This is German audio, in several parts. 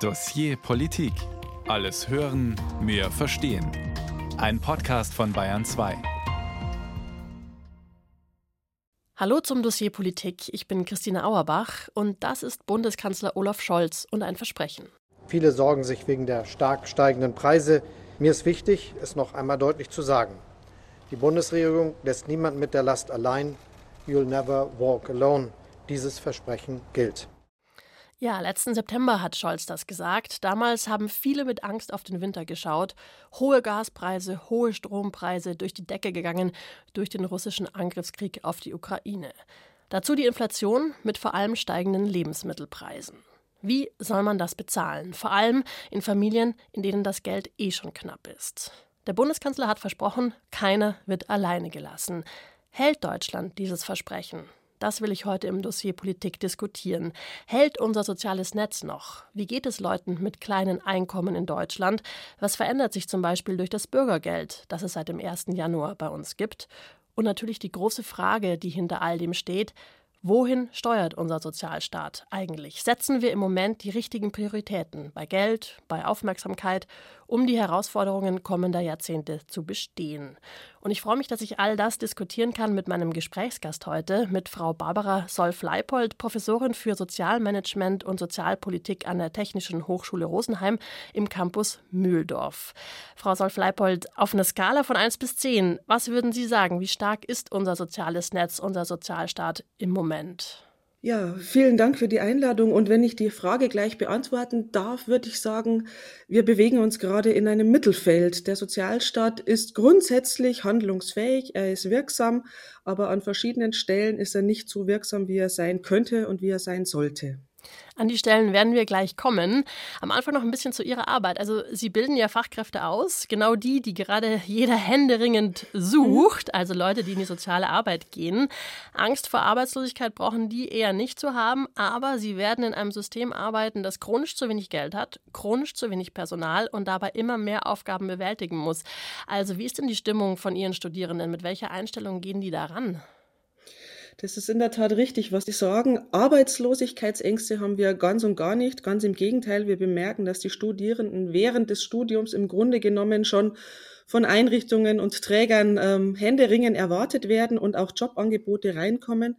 Dossier Politik. Alles hören, mehr verstehen. Ein Podcast von Bayern 2. Hallo zum Dossier Politik. Ich bin Christine Auerbach und das ist Bundeskanzler Olaf Scholz und ein Versprechen. Viele sorgen sich wegen der stark steigenden Preise. Mir ist wichtig, es noch einmal deutlich zu sagen. Die Bundesregierung lässt niemand mit der Last allein. You'll never walk alone. Dieses Versprechen gilt. Ja, letzten September hat Scholz das gesagt. Damals haben viele mit Angst auf den Winter geschaut. Hohe Gaspreise, hohe Strompreise durch die Decke gegangen durch den russischen Angriffskrieg auf die Ukraine. Dazu die Inflation mit vor allem steigenden Lebensmittelpreisen. Wie soll man das bezahlen? Vor allem in Familien, in denen das Geld eh schon knapp ist. Der Bundeskanzler hat versprochen, keiner wird alleine gelassen. Hält Deutschland dieses Versprechen? Das will ich heute im Dossier Politik diskutieren. Hält unser soziales Netz noch? Wie geht es Leuten mit kleinen Einkommen in Deutschland? Was verändert sich zum Beispiel durch das Bürgergeld, das es seit dem 1. Januar bei uns gibt? Und natürlich die große Frage, die hinter all dem steht, Wohin steuert unser Sozialstaat eigentlich? Setzen wir im Moment die richtigen Prioritäten bei Geld, bei Aufmerksamkeit, um die Herausforderungen kommender Jahrzehnte zu bestehen? Und ich freue mich, dass ich all das diskutieren kann mit meinem Gesprächsgast heute, mit Frau Barbara Solf-Leipold, Professorin für Sozialmanagement und Sozialpolitik an der Technischen Hochschule Rosenheim im Campus Mühldorf. Frau Solf-Leipold, auf einer Skala von 1 bis 10, was würden Sie sagen, wie stark ist unser soziales Netz, unser Sozialstaat im Moment? Ja, vielen Dank für die Einladung. Und wenn ich die Frage gleich beantworten darf, würde ich sagen, wir bewegen uns gerade in einem Mittelfeld. Der Sozialstaat ist grundsätzlich handlungsfähig, er ist wirksam, aber an verschiedenen Stellen ist er nicht so wirksam, wie er sein könnte und wie er sein sollte. An die Stellen werden wir gleich kommen. Am Anfang noch ein bisschen zu Ihrer Arbeit. Also Sie bilden ja Fachkräfte aus, genau die, die gerade jeder händeringend sucht, also Leute, die in die soziale Arbeit gehen. Angst vor Arbeitslosigkeit brauchen die eher nicht zu haben, aber sie werden in einem System arbeiten, das chronisch zu wenig Geld hat, chronisch zu wenig Personal und dabei immer mehr Aufgaben bewältigen muss. Also wie ist denn die Stimmung von Ihren Studierenden? Mit welcher Einstellung gehen die daran? Das ist in der Tat richtig, was Sie sagen. Arbeitslosigkeitsängste haben wir ganz und gar nicht. Ganz im Gegenteil, wir bemerken, dass die Studierenden während des Studiums im Grunde genommen schon von Einrichtungen und Trägern ähm, Händeringen erwartet werden und auch Jobangebote reinkommen.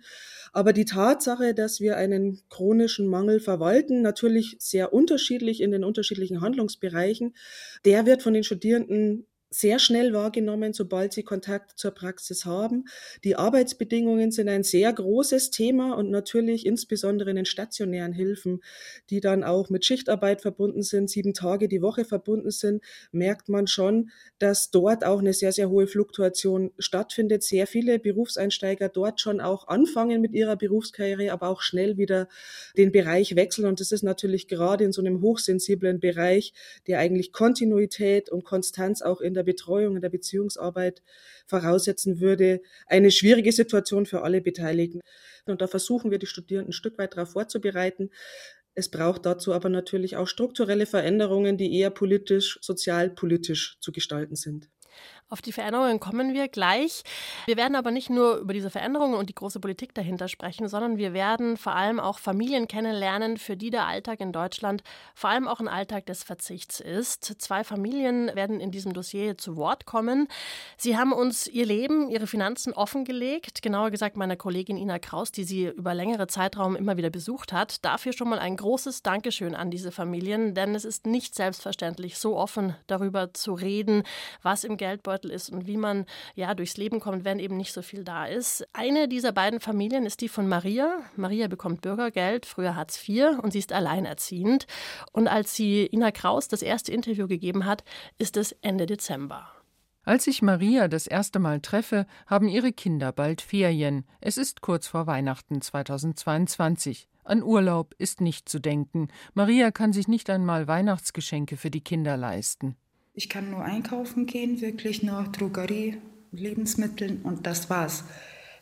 Aber die Tatsache, dass wir einen chronischen Mangel verwalten, natürlich sehr unterschiedlich in den unterschiedlichen Handlungsbereichen, der wird von den Studierenden sehr schnell wahrgenommen, sobald sie Kontakt zur Praxis haben. Die Arbeitsbedingungen sind ein sehr großes Thema und natürlich insbesondere in den stationären Hilfen, die dann auch mit Schichtarbeit verbunden sind, sieben Tage die Woche verbunden sind, merkt man schon, dass dort auch eine sehr, sehr hohe Fluktuation stattfindet. Sehr viele Berufseinsteiger dort schon auch anfangen mit ihrer Berufskarriere, aber auch schnell wieder den Bereich wechseln. Und das ist natürlich gerade in so einem hochsensiblen Bereich, der eigentlich Kontinuität und Konstanz auch in der Betreuung, in der Beziehungsarbeit voraussetzen würde, eine schwierige Situation für alle Beteiligten. Und da versuchen wir, die Studierenden ein Stück weit darauf vorzubereiten. Es braucht dazu aber natürlich auch strukturelle Veränderungen, die eher politisch, sozialpolitisch zu gestalten sind. Auf die Veränderungen kommen wir gleich. Wir werden aber nicht nur über diese Veränderungen und die große Politik dahinter sprechen, sondern wir werden vor allem auch Familien kennenlernen, für die der Alltag in Deutschland vor allem auch ein Alltag des Verzichts ist. Zwei Familien werden in diesem Dossier zu Wort kommen. Sie haben uns ihr Leben, ihre Finanzen offengelegt, genauer gesagt meiner Kollegin Ina Kraus, die sie über längere Zeitraum immer wieder besucht hat. Dafür schon mal ein großes Dankeschön an diese Familien, denn es ist nicht selbstverständlich, so offen darüber zu reden, was im Geldbeutel Geldbeutel ist und wie man ja durchs Leben kommt, wenn eben nicht so viel da ist. Eine dieser beiden Familien ist die von Maria. Maria bekommt Bürgergeld, früher Hartz IV und sie ist alleinerziehend. Und als sie Ina Kraus das erste Interview gegeben hat, ist es Ende Dezember. Als ich Maria das erste Mal treffe, haben ihre Kinder bald Ferien. Es ist kurz vor Weihnachten 2022. An Urlaub ist nicht zu denken. Maria kann sich nicht einmal Weihnachtsgeschenke für die Kinder leisten. Ich kann nur einkaufen gehen, wirklich nur Drogerie, Lebensmittel und das war's.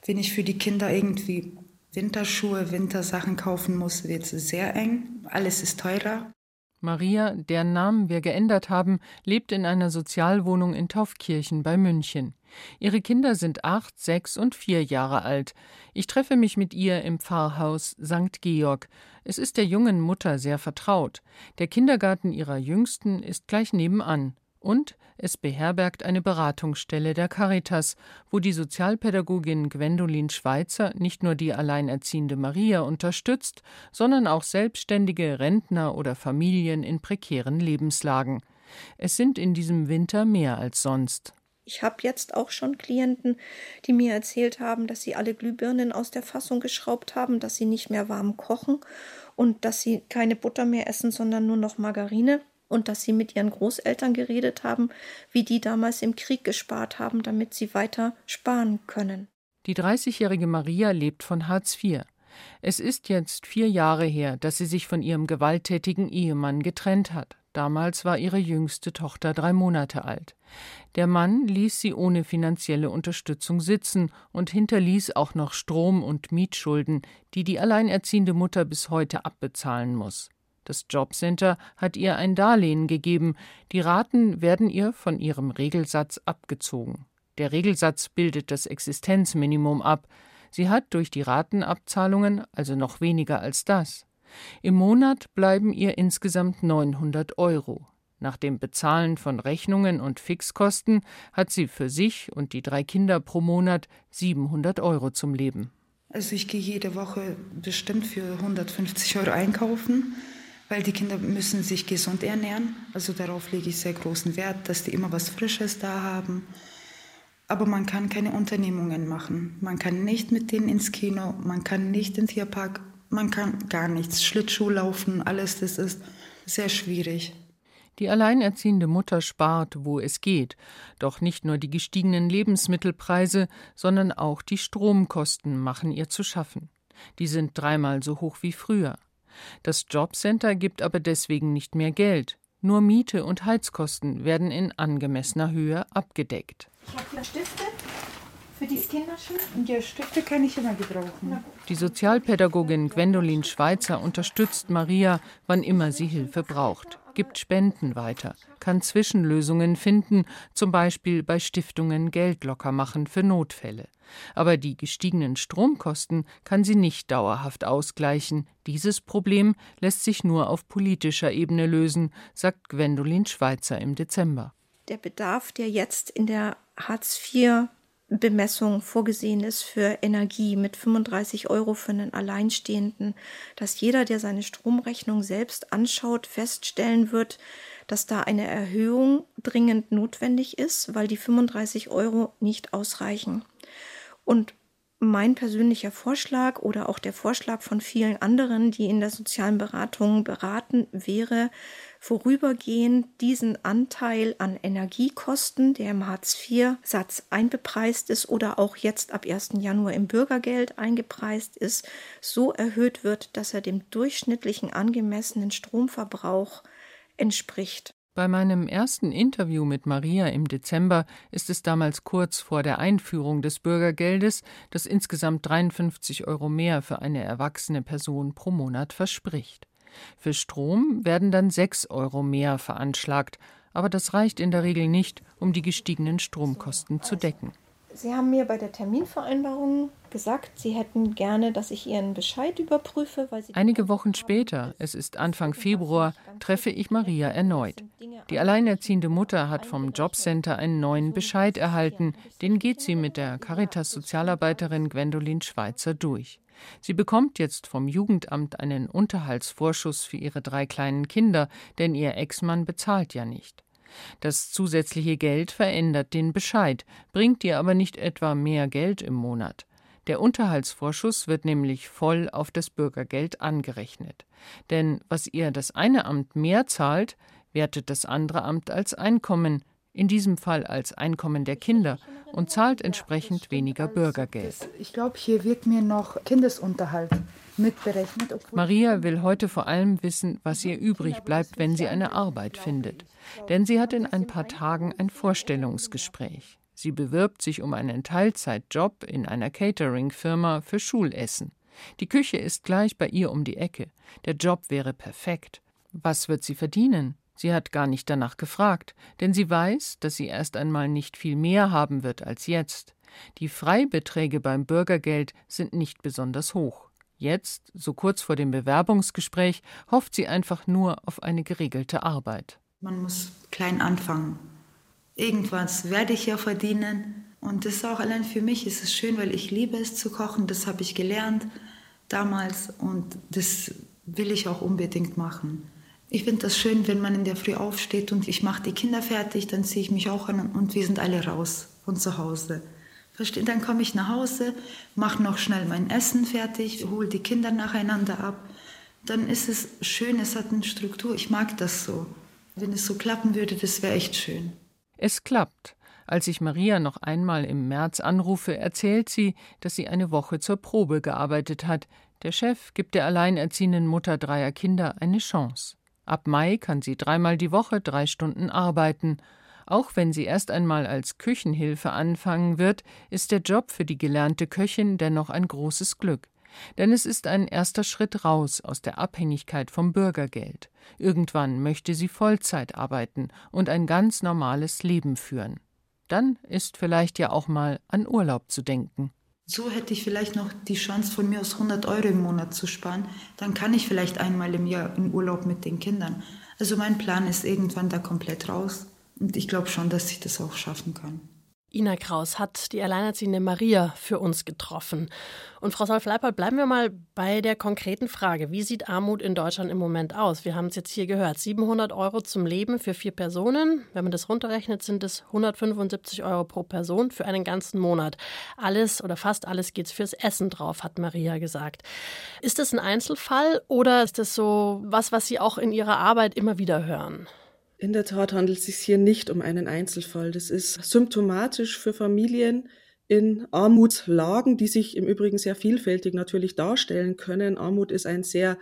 Wenn ich für die Kinder irgendwie Winterschuhe, Wintersachen kaufen muss, wird es sehr eng. Alles ist teurer. Maria, deren Namen wir geändert haben, lebt in einer Sozialwohnung in Taufkirchen bei München. Ihre Kinder sind acht, sechs und vier Jahre alt. Ich treffe mich mit ihr im Pfarrhaus St. Georg. Es ist der jungen Mutter sehr vertraut. Der Kindergarten ihrer Jüngsten ist gleich nebenan. Und es beherbergt eine Beratungsstelle der Caritas, wo die Sozialpädagogin Gwendolin Schweizer nicht nur die alleinerziehende Maria unterstützt, sondern auch selbstständige Rentner oder Familien in prekären Lebenslagen. Es sind in diesem Winter mehr als sonst. Ich habe jetzt auch schon Klienten, die mir erzählt haben, dass sie alle Glühbirnen aus der Fassung geschraubt haben, dass sie nicht mehr warm kochen und dass sie keine Butter mehr essen, sondern nur noch Margarine und dass sie mit ihren Großeltern geredet haben, wie die damals im Krieg gespart haben, damit sie weiter sparen können. Die 30-jährige Maria lebt von Hartz IV. Es ist jetzt vier Jahre her, dass sie sich von ihrem gewalttätigen Ehemann getrennt hat. Damals war ihre jüngste Tochter drei Monate alt. Der Mann ließ sie ohne finanzielle Unterstützung sitzen und hinterließ auch noch Strom- und Mietschulden, die die alleinerziehende Mutter bis heute abbezahlen muss. Das Jobcenter hat ihr ein Darlehen gegeben, die Raten werden ihr von ihrem Regelsatz abgezogen. Der Regelsatz bildet das Existenzminimum ab. Sie hat durch die Ratenabzahlungen also noch weniger als das. Im Monat bleiben ihr insgesamt 900 Euro. Nach dem Bezahlen von Rechnungen und Fixkosten hat sie für sich und die drei Kinder pro Monat 700 Euro zum Leben. Also ich gehe jede Woche bestimmt für 150 Euro einkaufen, weil die Kinder müssen sich gesund ernähren. Also darauf lege ich sehr großen Wert, dass die immer was Frisches da haben. Aber man kann keine Unternehmungen machen. Man kann nicht mit denen ins Kino, man kann nicht in den Tierpark man kann gar nichts. Schlittschuh laufen, alles, das ist sehr schwierig. Die alleinerziehende Mutter spart, wo es geht. Doch nicht nur die gestiegenen Lebensmittelpreise, sondern auch die Stromkosten machen ihr zu schaffen. Die sind dreimal so hoch wie früher. Das Jobcenter gibt aber deswegen nicht mehr Geld. Nur Miete und Heizkosten werden in angemessener Höhe abgedeckt. Ich habe hier Stifte für die Kinderschule? Ja, Stifte kann ich immer gebrauchen. Die Sozialpädagogin Gwendolin Schweizer unterstützt Maria, wann immer sie Hilfe braucht, gibt Spenden weiter, kann Zwischenlösungen finden, zum Beispiel bei Stiftungen Geld locker machen für Notfälle. Aber die gestiegenen Stromkosten kann sie nicht dauerhaft ausgleichen. Dieses Problem lässt sich nur auf politischer Ebene lösen, sagt Gwendolin Schweizer im Dezember. Der Bedarf, der jetzt in der Hartz IV Bemessung vorgesehen ist für Energie mit 35 Euro für einen Alleinstehenden, dass jeder, der seine Stromrechnung selbst anschaut, feststellen wird, dass da eine Erhöhung dringend notwendig ist, weil die 35 Euro nicht ausreichen. Und mein persönlicher Vorschlag oder auch der Vorschlag von vielen anderen, die in der sozialen Beratung beraten, wäre, vorübergehend diesen Anteil an Energiekosten, der im Hartz-IV-Satz einbepreist ist oder auch jetzt ab 1. Januar im Bürgergeld eingepreist ist, so erhöht wird, dass er dem durchschnittlichen angemessenen Stromverbrauch entspricht. Bei meinem ersten Interview mit Maria im Dezember ist es damals kurz vor der Einführung des Bürgergeldes, das insgesamt 53 Euro mehr für eine erwachsene Person pro Monat verspricht. Für Strom werden dann 6 Euro mehr veranschlagt, aber das reicht in der Regel nicht, um die gestiegenen Stromkosten zu decken. Sie haben mir bei der Terminvereinbarung gesagt, Sie hätten gerne, dass ich Ihren Bescheid überprüfe. Weil Sie Einige Wochen später, es ist Anfang Februar, treffe ich Maria erneut. Die alleinerziehende Mutter hat vom Jobcenter einen neuen Bescheid erhalten. Den geht sie mit der Caritas-Sozialarbeiterin Gwendolin Schweizer durch. Sie bekommt jetzt vom Jugendamt einen Unterhaltsvorschuss für ihre drei kleinen Kinder, denn ihr Ex-Mann bezahlt ja nicht. Das zusätzliche Geld verändert den Bescheid, bringt ihr aber nicht etwa mehr Geld im Monat. Der Unterhaltsvorschuss wird nämlich voll auf das Bürgergeld angerechnet. Denn was ihr das eine Amt mehr zahlt, wertet das andere Amt als Einkommen, in diesem Fall als Einkommen der Kinder, und zahlt entsprechend weniger Bürgergeld. Ich glaube, hier wird mir noch Kindesunterhalt mitberechnet. Maria will heute vor allem wissen, was ihr übrig bleibt, wenn sie eine Arbeit findet. Denn sie hat in ein paar Tagen ein Vorstellungsgespräch. Sie bewirbt sich um einen Teilzeitjob in einer Catering-Firma für Schulessen. Die Küche ist gleich bei ihr um die Ecke. Der Job wäre perfekt. Was wird sie verdienen? Sie hat gar nicht danach gefragt, denn sie weiß, dass sie erst einmal nicht viel mehr haben wird als jetzt. Die Freibeträge beim Bürgergeld sind nicht besonders hoch. Jetzt, so kurz vor dem Bewerbungsgespräch, hofft sie einfach nur auf eine geregelte Arbeit. Man muss klein anfangen. Irgendwas werde ich ja verdienen. Und das ist auch allein für mich ist es schön, weil ich liebe es zu kochen. Das habe ich gelernt damals und das will ich auch unbedingt machen. Ich finde das schön, wenn man in der Früh aufsteht und ich mache die Kinder fertig, dann ziehe ich mich auch an und wir sind alle raus von zu Hause. Versteht? Dann komme ich nach Hause, mache noch schnell mein Essen fertig, hole die Kinder nacheinander ab. Dann ist es schön, es hat eine Struktur. Ich mag das so. Wenn es so klappen würde, das wäre echt schön. Es klappt. Als ich Maria noch einmal im März anrufe, erzählt sie, dass sie eine Woche zur Probe gearbeitet hat. Der Chef gibt der alleinerziehenden Mutter dreier Kinder eine Chance. Ab Mai kann sie dreimal die Woche drei Stunden arbeiten. Auch wenn sie erst einmal als Küchenhilfe anfangen wird, ist der Job für die gelernte Köchin dennoch ein großes Glück. Denn es ist ein erster Schritt raus aus der Abhängigkeit vom Bürgergeld. Irgendwann möchte sie Vollzeit arbeiten und ein ganz normales Leben führen. Dann ist vielleicht ja auch mal an Urlaub zu denken. So hätte ich vielleicht noch die Chance von mir aus 100 Euro im Monat zu sparen. Dann kann ich vielleicht einmal im Jahr in Urlaub mit den Kindern. Also mein Plan ist irgendwann da komplett raus. Und ich glaube schon, dass ich das auch schaffen kann. Ina Kraus hat die alleinerziehende Maria für uns getroffen. Und Frau Solf-Leipold, bleiben wir mal bei der konkreten Frage. Wie sieht Armut in Deutschland im Moment aus? Wir haben es jetzt hier gehört. 700 Euro zum Leben für vier Personen. Wenn man das runterrechnet, sind es 175 Euro pro Person für einen ganzen Monat. Alles oder fast alles geht fürs Essen drauf, hat Maria gesagt. Ist das ein Einzelfall oder ist das so was, was Sie auch in Ihrer Arbeit immer wieder hören? In der Tat handelt es sich hier nicht um einen Einzelfall. Das ist symptomatisch für Familien in Armutslagen, die sich im Übrigen sehr vielfältig natürlich darstellen können. Armut ist ein sehr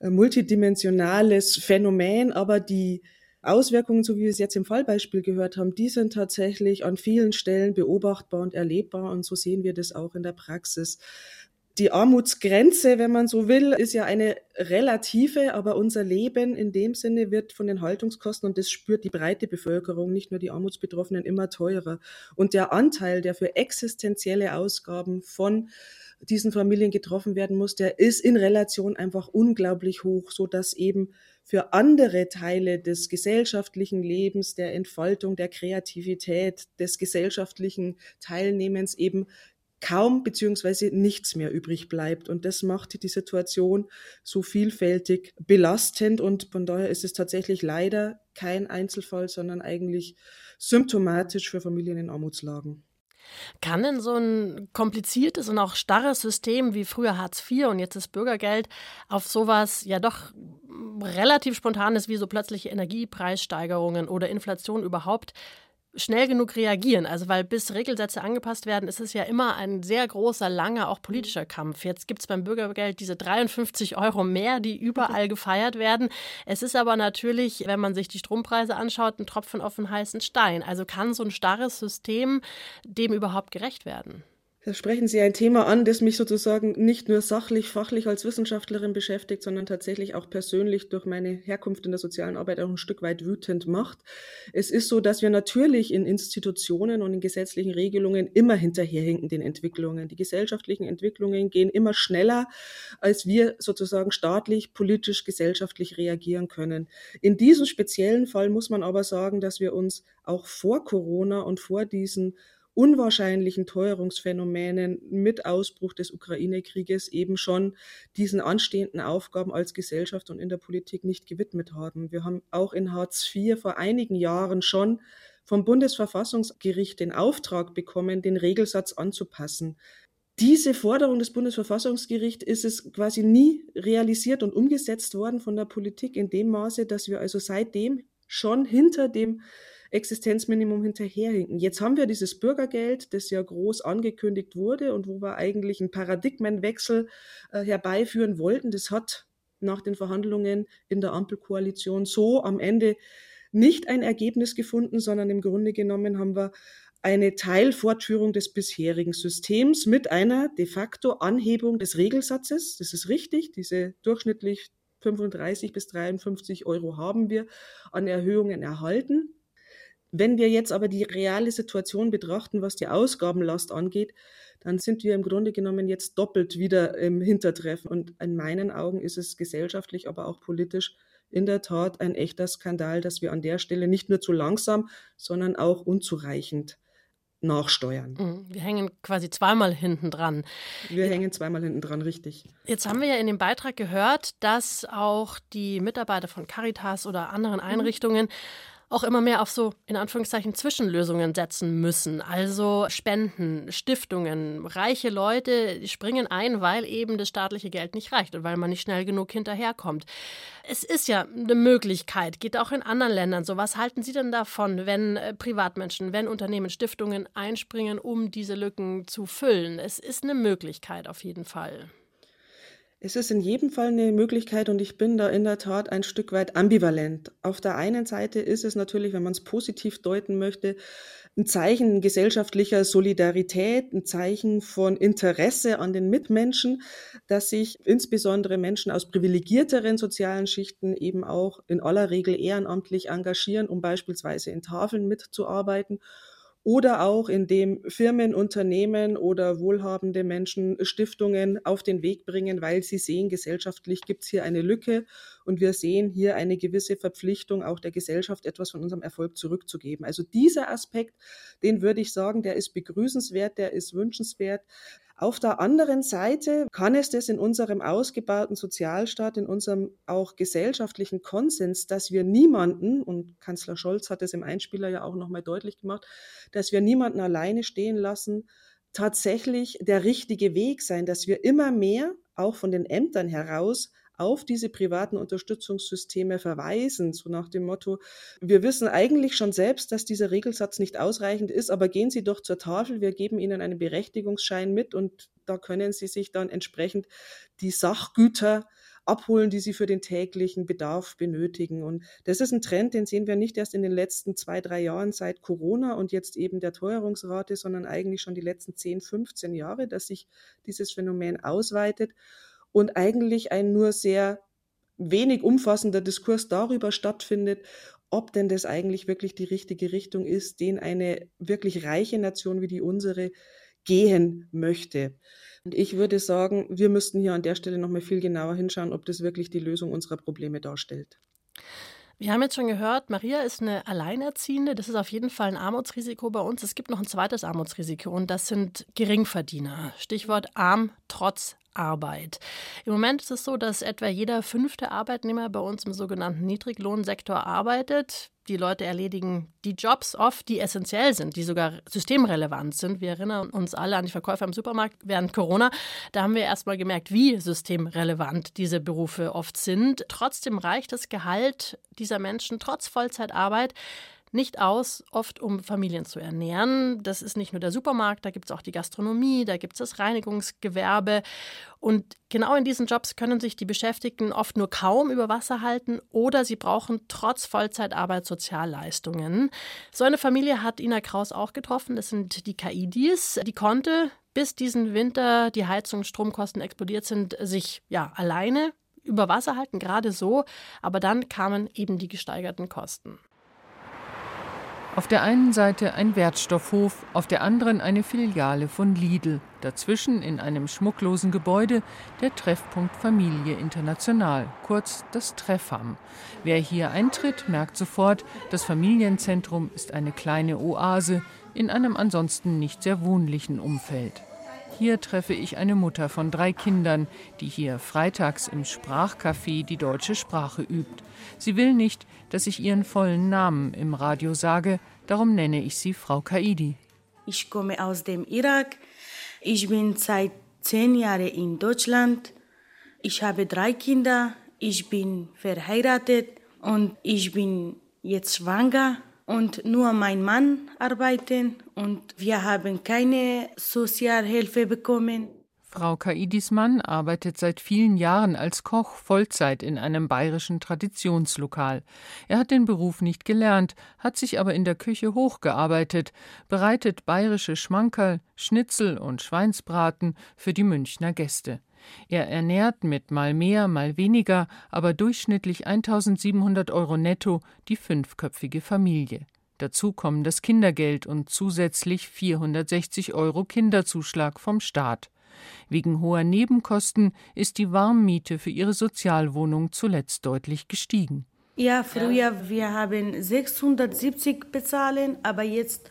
äh, multidimensionales Phänomen, aber die Auswirkungen, so wie wir es jetzt im Fallbeispiel gehört haben, die sind tatsächlich an vielen Stellen beobachtbar und erlebbar und so sehen wir das auch in der Praxis. Die Armutsgrenze, wenn man so will, ist ja eine relative, aber unser Leben in dem Sinne wird von den Haltungskosten und das spürt die breite Bevölkerung, nicht nur die Armutsbetroffenen, immer teurer. Und der Anteil, der für existenzielle Ausgaben von diesen Familien getroffen werden muss, der ist in Relation einfach unglaublich hoch, so dass eben für andere Teile des gesellschaftlichen Lebens, der Entfaltung, der Kreativität, des gesellschaftlichen Teilnehmens eben kaum beziehungsweise nichts mehr übrig bleibt. Und das macht die Situation so vielfältig belastend. Und von daher ist es tatsächlich leider kein Einzelfall, sondern eigentlich symptomatisch für Familien in Armutslagen. Kann denn so ein kompliziertes und auch starres System wie früher Hartz IV und jetzt das Bürgergeld auf sowas ja doch relativ spontanes wie so plötzliche Energiepreissteigerungen oder Inflation überhaupt schnell genug reagieren. Also weil bis Regelsätze angepasst werden, ist es ja immer ein sehr großer, langer, auch politischer Kampf. Jetzt gibt es beim Bürgergeld diese 53 Euro mehr, die überall gefeiert werden. Es ist aber natürlich, wenn man sich die Strompreise anschaut, ein Tropfen auf den heißen Stein. Also kann so ein starres System dem überhaupt gerecht werden? Da sprechen Sie ein Thema an, das mich sozusagen nicht nur sachlich, fachlich als Wissenschaftlerin beschäftigt, sondern tatsächlich auch persönlich durch meine Herkunft in der sozialen Arbeit auch ein Stück weit wütend macht. Es ist so, dass wir natürlich in Institutionen und in gesetzlichen Regelungen immer hinterherhinken den Entwicklungen. Die gesellschaftlichen Entwicklungen gehen immer schneller, als wir sozusagen staatlich, politisch, gesellschaftlich reagieren können. In diesem speziellen Fall muss man aber sagen, dass wir uns auch vor Corona und vor diesen unwahrscheinlichen Teuerungsphänomenen mit Ausbruch des Ukraine-Krieges eben schon diesen anstehenden Aufgaben als Gesellschaft und in der Politik nicht gewidmet haben. Wir haben auch in Hartz IV vor einigen Jahren schon vom Bundesverfassungsgericht den Auftrag bekommen, den Regelsatz anzupassen. Diese Forderung des Bundesverfassungsgerichts ist es quasi nie realisiert und umgesetzt worden von der Politik in dem Maße, dass wir also seitdem schon hinter dem Existenzminimum hinterherhinken. Jetzt haben wir dieses Bürgergeld, das ja groß angekündigt wurde und wo wir eigentlich einen Paradigmenwechsel äh, herbeiführen wollten. Das hat nach den Verhandlungen in der Ampelkoalition so am Ende nicht ein Ergebnis gefunden, sondern im Grunde genommen haben wir eine Teilfortführung des bisherigen Systems mit einer de facto Anhebung des Regelsatzes. Das ist richtig. Diese durchschnittlich 35 bis 53 Euro haben wir an Erhöhungen erhalten. Wenn wir jetzt aber die reale Situation betrachten, was die Ausgabenlast angeht, dann sind wir im Grunde genommen jetzt doppelt wieder im Hintertreffen. Und in meinen Augen ist es gesellschaftlich, aber auch politisch in der Tat ein echter Skandal, dass wir an der Stelle nicht nur zu langsam, sondern auch unzureichend nachsteuern. Mhm. Wir hängen quasi zweimal hinten dran. Wir hängen zweimal hinten dran, richtig. Jetzt haben wir ja in dem Beitrag gehört, dass auch die Mitarbeiter von Caritas oder anderen mhm. Einrichtungen auch immer mehr auf so, in Anführungszeichen, Zwischenlösungen setzen müssen. Also Spenden, Stiftungen, reiche Leute springen ein, weil eben das staatliche Geld nicht reicht und weil man nicht schnell genug hinterherkommt. Es ist ja eine Möglichkeit, geht auch in anderen Ländern so. Was halten Sie denn davon, wenn äh, Privatmenschen, wenn Unternehmen, Stiftungen einspringen, um diese Lücken zu füllen? Es ist eine Möglichkeit auf jeden Fall. Es ist in jedem Fall eine Möglichkeit und ich bin da in der Tat ein Stück weit ambivalent. Auf der einen Seite ist es natürlich, wenn man es positiv deuten möchte, ein Zeichen gesellschaftlicher Solidarität, ein Zeichen von Interesse an den Mitmenschen, dass sich insbesondere Menschen aus privilegierteren sozialen Schichten eben auch in aller Regel ehrenamtlich engagieren, um beispielsweise in Tafeln mitzuarbeiten oder auch indem Firmen, Unternehmen oder wohlhabende Menschen Stiftungen auf den Weg bringen, weil sie sehen, gesellschaftlich gibt es hier eine Lücke und wir sehen hier eine gewisse Verpflichtung auch der Gesellschaft, etwas von unserem Erfolg zurückzugeben. Also dieser Aspekt, den würde ich sagen, der ist begrüßenswert, der ist wünschenswert. Auf der anderen Seite kann es das in unserem ausgebauten Sozialstaat, in unserem auch gesellschaftlichen Konsens, dass wir niemanden, und Kanzler Scholz hat es im Einspieler ja auch nochmal deutlich gemacht, dass wir niemanden alleine stehen lassen, tatsächlich der richtige Weg sein, dass wir immer mehr, auch von den Ämtern heraus, auf diese privaten Unterstützungssysteme verweisen, so nach dem Motto, wir wissen eigentlich schon selbst, dass dieser Regelsatz nicht ausreichend ist, aber gehen Sie doch zur Tafel, wir geben Ihnen einen Berechtigungsschein mit und da können Sie sich dann entsprechend die Sachgüter abholen, die sie für den täglichen Bedarf benötigen. Und das ist ein Trend, den sehen wir nicht erst in den letzten zwei, drei Jahren seit Corona und jetzt eben der Teuerungsrate, sondern eigentlich schon die letzten 10, 15 Jahre, dass sich dieses Phänomen ausweitet und eigentlich ein nur sehr wenig umfassender Diskurs darüber stattfindet, ob denn das eigentlich wirklich die richtige Richtung ist, den eine wirklich reiche Nation wie die unsere gehen möchte. Und ich würde sagen, wir müssten hier an der Stelle noch mal viel genauer hinschauen, ob das wirklich die Lösung unserer Probleme darstellt. Wir haben jetzt schon gehört, Maria ist eine Alleinerziehende. Das ist auf jeden Fall ein Armutsrisiko bei uns. Es gibt noch ein zweites Armutsrisiko und das sind Geringverdiener. Stichwort arm trotz Arbeit. Im Moment ist es so, dass etwa jeder fünfte Arbeitnehmer bei uns im sogenannten Niedriglohnsektor arbeitet. Die Leute erledigen die Jobs oft, die essentiell sind, die sogar systemrelevant sind. Wir erinnern uns alle an die Verkäufer im Supermarkt während Corona. Da haben wir erst mal gemerkt, wie systemrelevant diese Berufe oft sind. Trotzdem reicht das Gehalt dieser Menschen trotz Vollzeitarbeit nicht aus, oft um Familien zu ernähren. Das ist nicht nur der Supermarkt, da gibt es auch die Gastronomie, da gibt es das Reinigungsgewerbe. Und genau in diesen Jobs können sich die Beschäftigten oft nur kaum über Wasser halten oder sie brauchen trotz Vollzeitarbeit Sozialleistungen. So eine Familie hat Ina Kraus auch getroffen. Das sind die Kaidis. Die konnte bis diesen Winter die Heizung Stromkosten explodiert sind, sich ja alleine über Wasser halten, gerade so. Aber dann kamen eben die gesteigerten Kosten. Auf der einen Seite ein Wertstoffhof, auf der anderen eine Filiale von Lidl. Dazwischen in einem schmucklosen Gebäude der Treffpunkt Familie International, kurz das Treffham. Wer hier eintritt, merkt sofort, das Familienzentrum ist eine kleine Oase in einem ansonsten nicht sehr wohnlichen Umfeld. Hier treffe ich eine Mutter von drei Kindern, die hier freitags im Sprachcafé die deutsche Sprache übt. Sie will nicht, dass ich ihren vollen Namen im Radio sage, darum nenne ich sie Frau Kaidi. Ich komme aus dem Irak. Ich bin seit zehn Jahren in Deutschland. Ich habe drei Kinder. Ich bin verheiratet und ich bin jetzt schwanger und nur mein Mann arbeiten und wir haben keine Sozialhilfe bekommen. Frau Kaidis Mann arbeitet seit vielen Jahren als Koch Vollzeit in einem bayerischen Traditionslokal. Er hat den Beruf nicht gelernt, hat sich aber in der Küche hochgearbeitet, bereitet bayerische Schmankerl, Schnitzel und Schweinsbraten für die Münchner Gäste. Er ernährt mit mal mehr, mal weniger, aber durchschnittlich 1700 Euro netto die fünfköpfige Familie. Dazu kommen das Kindergeld und zusätzlich 460 Euro Kinderzuschlag vom Staat. Wegen hoher Nebenkosten ist die Warmmiete für ihre Sozialwohnung zuletzt deutlich gestiegen. Ja, früher wir haben 670 bezahlen, aber jetzt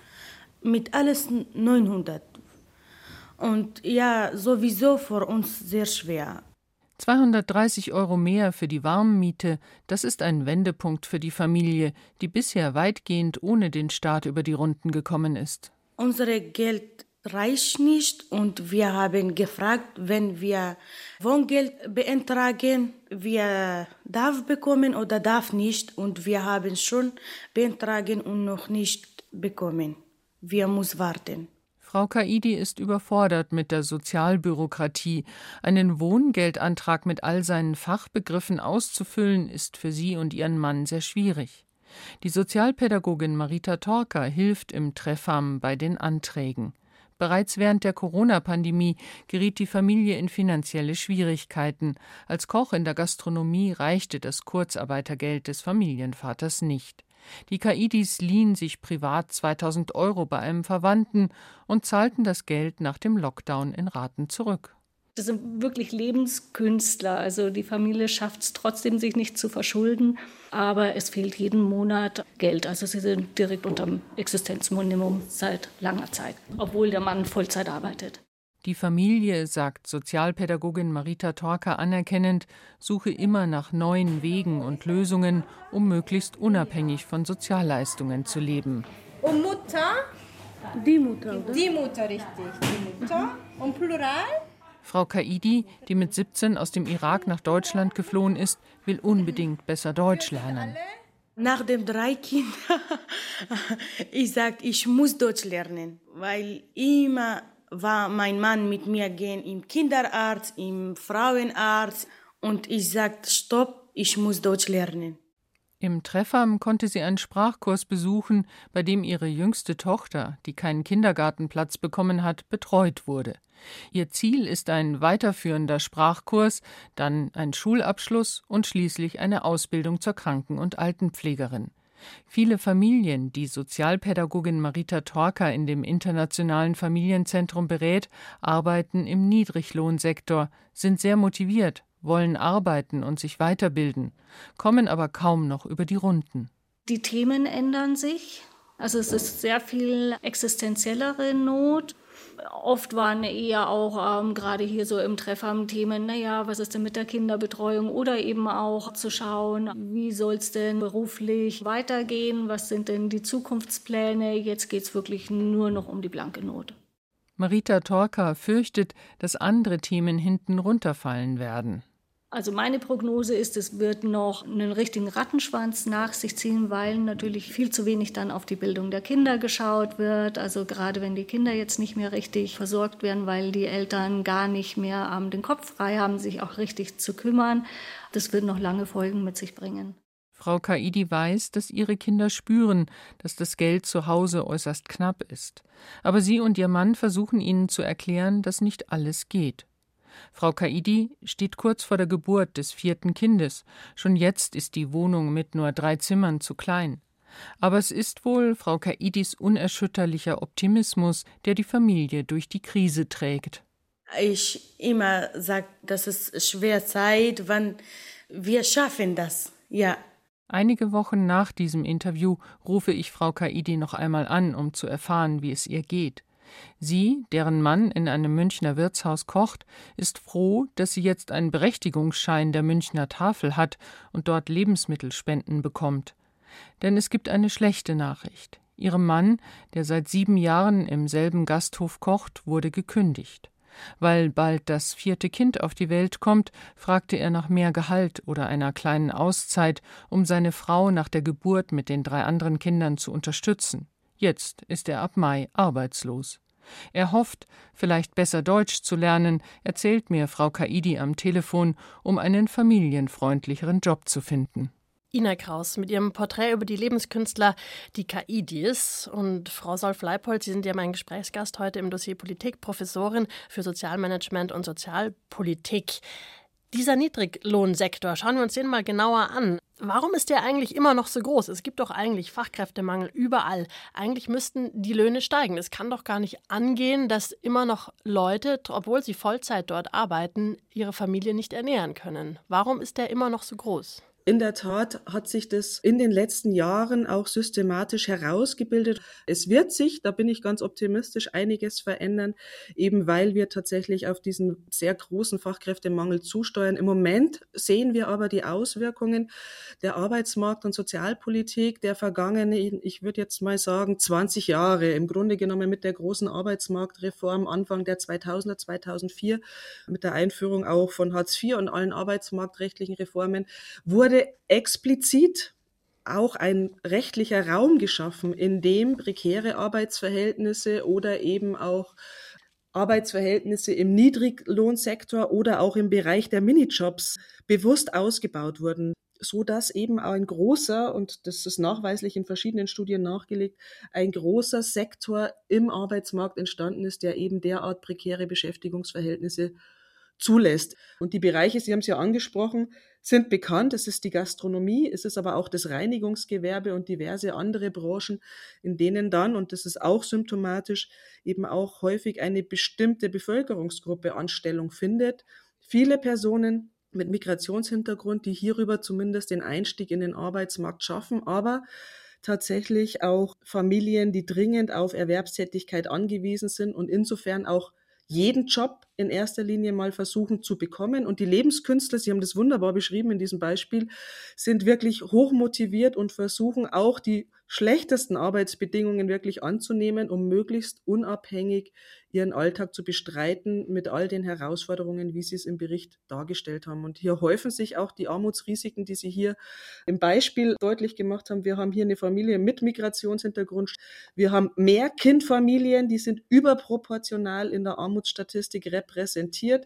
mit alles 900. Und ja, sowieso für uns sehr schwer. 230 Euro mehr für die Warmmiete, das ist ein Wendepunkt für die Familie, die bisher weitgehend ohne den Staat über die Runden gekommen ist. Unsere Geld reicht nicht und wir haben gefragt, wenn wir Wohngeld beantragen, wir darf bekommen oder darf nicht und wir haben schon beantragen und noch nicht bekommen. Wir muss warten. Frau Kaidi ist überfordert mit der Sozialbürokratie. Einen Wohngeldantrag mit all seinen Fachbegriffen auszufüllen, ist für sie und ihren Mann sehr schwierig. Die Sozialpädagogin Marita Torka hilft im Treffam bei den Anträgen. Bereits während der Corona-Pandemie geriet die Familie in finanzielle Schwierigkeiten. Als Koch in der Gastronomie reichte das Kurzarbeitergeld des Familienvaters nicht. Die Kaidis liehen sich privat 2000 Euro bei einem Verwandten und zahlten das Geld nach dem Lockdown in Raten zurück. Das sind wirklich Lebenskünstler. Also die Familie schafft es trotzdem, sich nicht zu verschulden, aber es fehlt jeden Monat Geld. Also sie sind direkt unter dem Existenzminimum seit langer Zeit, obwohl der Mann Vollzeit arbeitet. Die Familie, sagt Sozialpädagogin Marita Torka anerkennend, suche immer nach neuen Wegen und Lösungen, um möglichst unabhängig von Sozialleistungen zu leben. Und Mutter? Die Mutter. Oder? Die Mutter, richtig. Die Mutter. Und Plural? Frau Kaidi, die mit 17 aus dem Irak nach Deutschland geflohen ist, will unbedingt besser Deutsch lernen. Nach den drei Kindern, ich sage, ich muss Deutsch lernen, weil immer war mein Mann mit mir gehen im Kinderarzt, im Frauenarzt und ich sagte, stopp, ich muss Deutsch lernen. Im Treffam konnte sie einen Sprachkurs besuchen, bei dem ihre jüngste Tochter, die keinen Kindergartenplatz bekommen hat, betreut wurde. Ihr Ziel ist ein weiterführender Sprachkurs, dann ein Schulabschluss und schließlich eine Ausbildung zur Kranken- und Altenpflegerin. Viele Familien, die Sozialpädagogin Marita Torka in dem Internationalen Familienzentrum berät, arbeiten im Niedriglohnsektor, sind sehr motiviert, wollen arbeiten und sich weiterbilden, kommen aber kaum noch über die Runden. Die Themen ändern sich. Also es ist sehr viel existenziellere Not oft waren eher auch ähm, gerade hier so im Treffer Themen, naja, was ist denn mit der Kinderbetreuung oder eben auch zu schauen, wie soll es denn beruflich weitergehen, was sind denn die Zukunftspläne. Jetzt geht es wirklich nur noch um die blanke Not. Marita Torka fürchtet, dass andere Themen hinten runterfallen werden. Also meine Prognose ist, es wird noch einen richtigen Rattenschwanz nach sich ziehen, weil natürlich viel zu wenig dann auf die Bildung der Kinder geschaut wird. Also gerade wenn die Kinder jetzt nicht mehr richtig versorgt werden, weil die Eltern gar nicht mehr ähm, den Kopf frei haben, sich auch richtig zu kümmern, das wird noch lange Folgen mit sich bringen. Frau Kaidi weiß, dass ihre Kinder spüren, dass das Geld zu Hause äußerst knapp ist. Aber sie und ihr Mann versuchen ihnen zu erklären, dass nicht alles geht. Frau Kaidi steht kurz vor der Geburt des vierten Kindes. Schon jetzt ist die Wohnung mit nur drei Zimmern zu klein. Aber es ist wohl Frau Kaidis unerschütterlicher Optimismus, der die Familie durch die Krise trägt. Ich immer sage, dass es schwer Zeit, wann wir schaffen das. Ja. Einige Wochen nach diesem Interview rufe ich Frau Kaidi noch einmal an, um zu erfahren, wie es ihr geht. Sie, deren Mann in einem Münchner Wirtshaus kocht, ist froh, dass sie jetzt einen Berechtigungsschein der Münchner Tafel hat und dort Lebensmittelspenden bekommt. Denn es gibt eine schlechte Nachricht. Ihrem Mann, der seit sieben Jahren im selben Gasthof kocht, wurde gekündigt. Weil bald das vierte Kind auf die Welt kommt, fragte er nach mehr Gehalt oder einer kleinen Auszeit, um seine Frau nach der Geburt mit den drei anderen Kindern zu unterstützen. Jetzt ist er ab Mai arbeitslos. Er hofft, vielleicht besser Deutsch zu lernen, erzählt mir Frau Kaidi am Telefon, um einen familienfreundlicheren Job zu finden. Ina Kraus mit ihrem Porträt über die Lebenskünstler, die KI-Dies. Und Frau Solf-Leipold, Sie sind ja mein Gesprächsgast heute im Dossier Politik, Professorin für Sozialmanagement und Sozialpolitik. Dieser Niedriglohnsektor, schauen wir uns den mal genauer an. Warum ist der eigentlich immer noch so groß? Es gibt doch eigentlich Fachkräftemangel überall. Eigentlich müssten die Löhne steigen. Es kann doch gar nicht angehen, dass immer noch Leute, obwohl sie Vollzeit dort arbeiten, ihre Familie nicht ernähren können. Warum ist der immer noch so groß? In der Tat hat sich das in den letzten Jahren auch systematisch herausgebildet. Es wird sich, da bin ich ganz optimistisch, einiges verändern, eben weil wir tatsächlich auf diesen sehr großen Fachkräftemangel zusteuern. Im Moment sehen wir aber die Auswirkungen der Arbeitsmarkt- und Sozialpolitik der vergangenen, ich würde jetzt mal sagen, 20 Jahre. Im Grunde genommen mit der großen Arbeitsmarktreform Anfang der 2000er, 2004, mit der Einführung auch von Hartz IV und allen arbeitsmarktrechtlichen Reformen, wurde wurde explizit auch ein rechtlicher Raum geschaffen, in dem prekäre Arbeitsverhältnisse oder eben auch Arbeitsverhältnisse im Niedriglohnsektor oder auch im Bereich der Minijobs bewusst ausgebaut wurden, so dass eben ein großer, und das ist nachweislich in verschiedenen Studien nachgelegt, ein großer Sektor im Arbeitsmarkt entstanden ist, der eben derart prekäre Beschäftigungsverhältnisse zulässt. Und die Bereiche, Sie haben es ja angesprochen, sind bekannt. Es ist die Gastronomie, es ist aber auch das Reinigungsgewerbe und diverse andere Branchen, in denen dann, und das ist auch symptomatisch, eben auch häufig eine bestimmte Bevölkerungsgruppe Anstellung findet. Viele Personen mit Migrationshintergrund, die hierüber zumindest den Einstieg in den Arbeitsmarkt schaffen, aber tatsächlich auch Familien, die dringend auf Erwerbstätigkeit angewiesen sind und insofern auch jeden Job in erster Linie mal versuchen zu bekommen. Und die Lebenskünstler, Sie haben das wunderbar beschrieben in diesem Beispiel, sind wirklich hochmotiviert und versuchen auch die schlechtesten Arbeitsbedingungen wirklich anzunehmen, um möglichst unabhängig ihren Alltag zu bestreiten mit all den Herausforderungen, wie Sie es im Bericht dargestellt haben. Und hier häufen sich auch die Armutsrisiken, die Sie hier im Beispiel deutlich gemacht haben. Wir haben hier eine Familie mit Migrationshintergrund. Wir haben mehr Kindfamilien, die sind überproportional in der Armutsstatistik repräsentiert.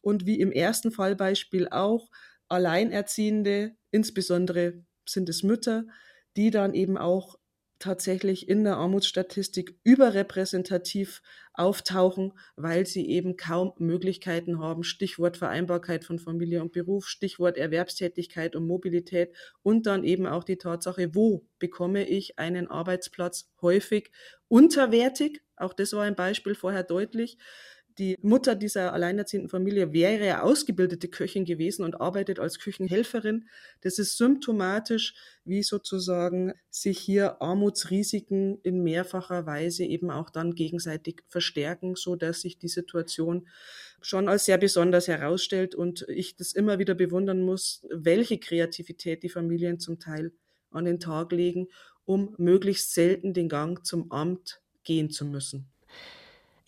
Und wie im ersten Fallbeispiel auch, Alleinerziehende, insbesondere sind es Mütter, die dann eben auch tatsächlich in der Armutsstatistik überrepräsentativ auftauchen, weil sie eben kaum Möglichkeiten haben. Stichwort Vereinbarkeit von Familie und Beruf, Stichwort Erwerbstätigkeit und Mobilität und dann eben auch die Tatsache, wo bekomme ich einen Arbeitsplatz häufig unterwertig. Auch das war ein Beispiel vorher deutlich die Mutter dieser alleinerziehenden Familie wäre ausgebildete Köchin gewesen und arbeitet als Küchenhelferin. Das ist symptomatisch, wie sozusagen sich hier Armutsrisiken in mehrfacher Weise eben auch dann gegenseitig verstärken, so dass sich die Situation schon als sehr besonders herausstellt und ich das immer wieder bewundern muss, welche Kreativität die Familien zum Teil an den Tag legen, um möglichst selten den Gang zum Amt gehen zu müssen.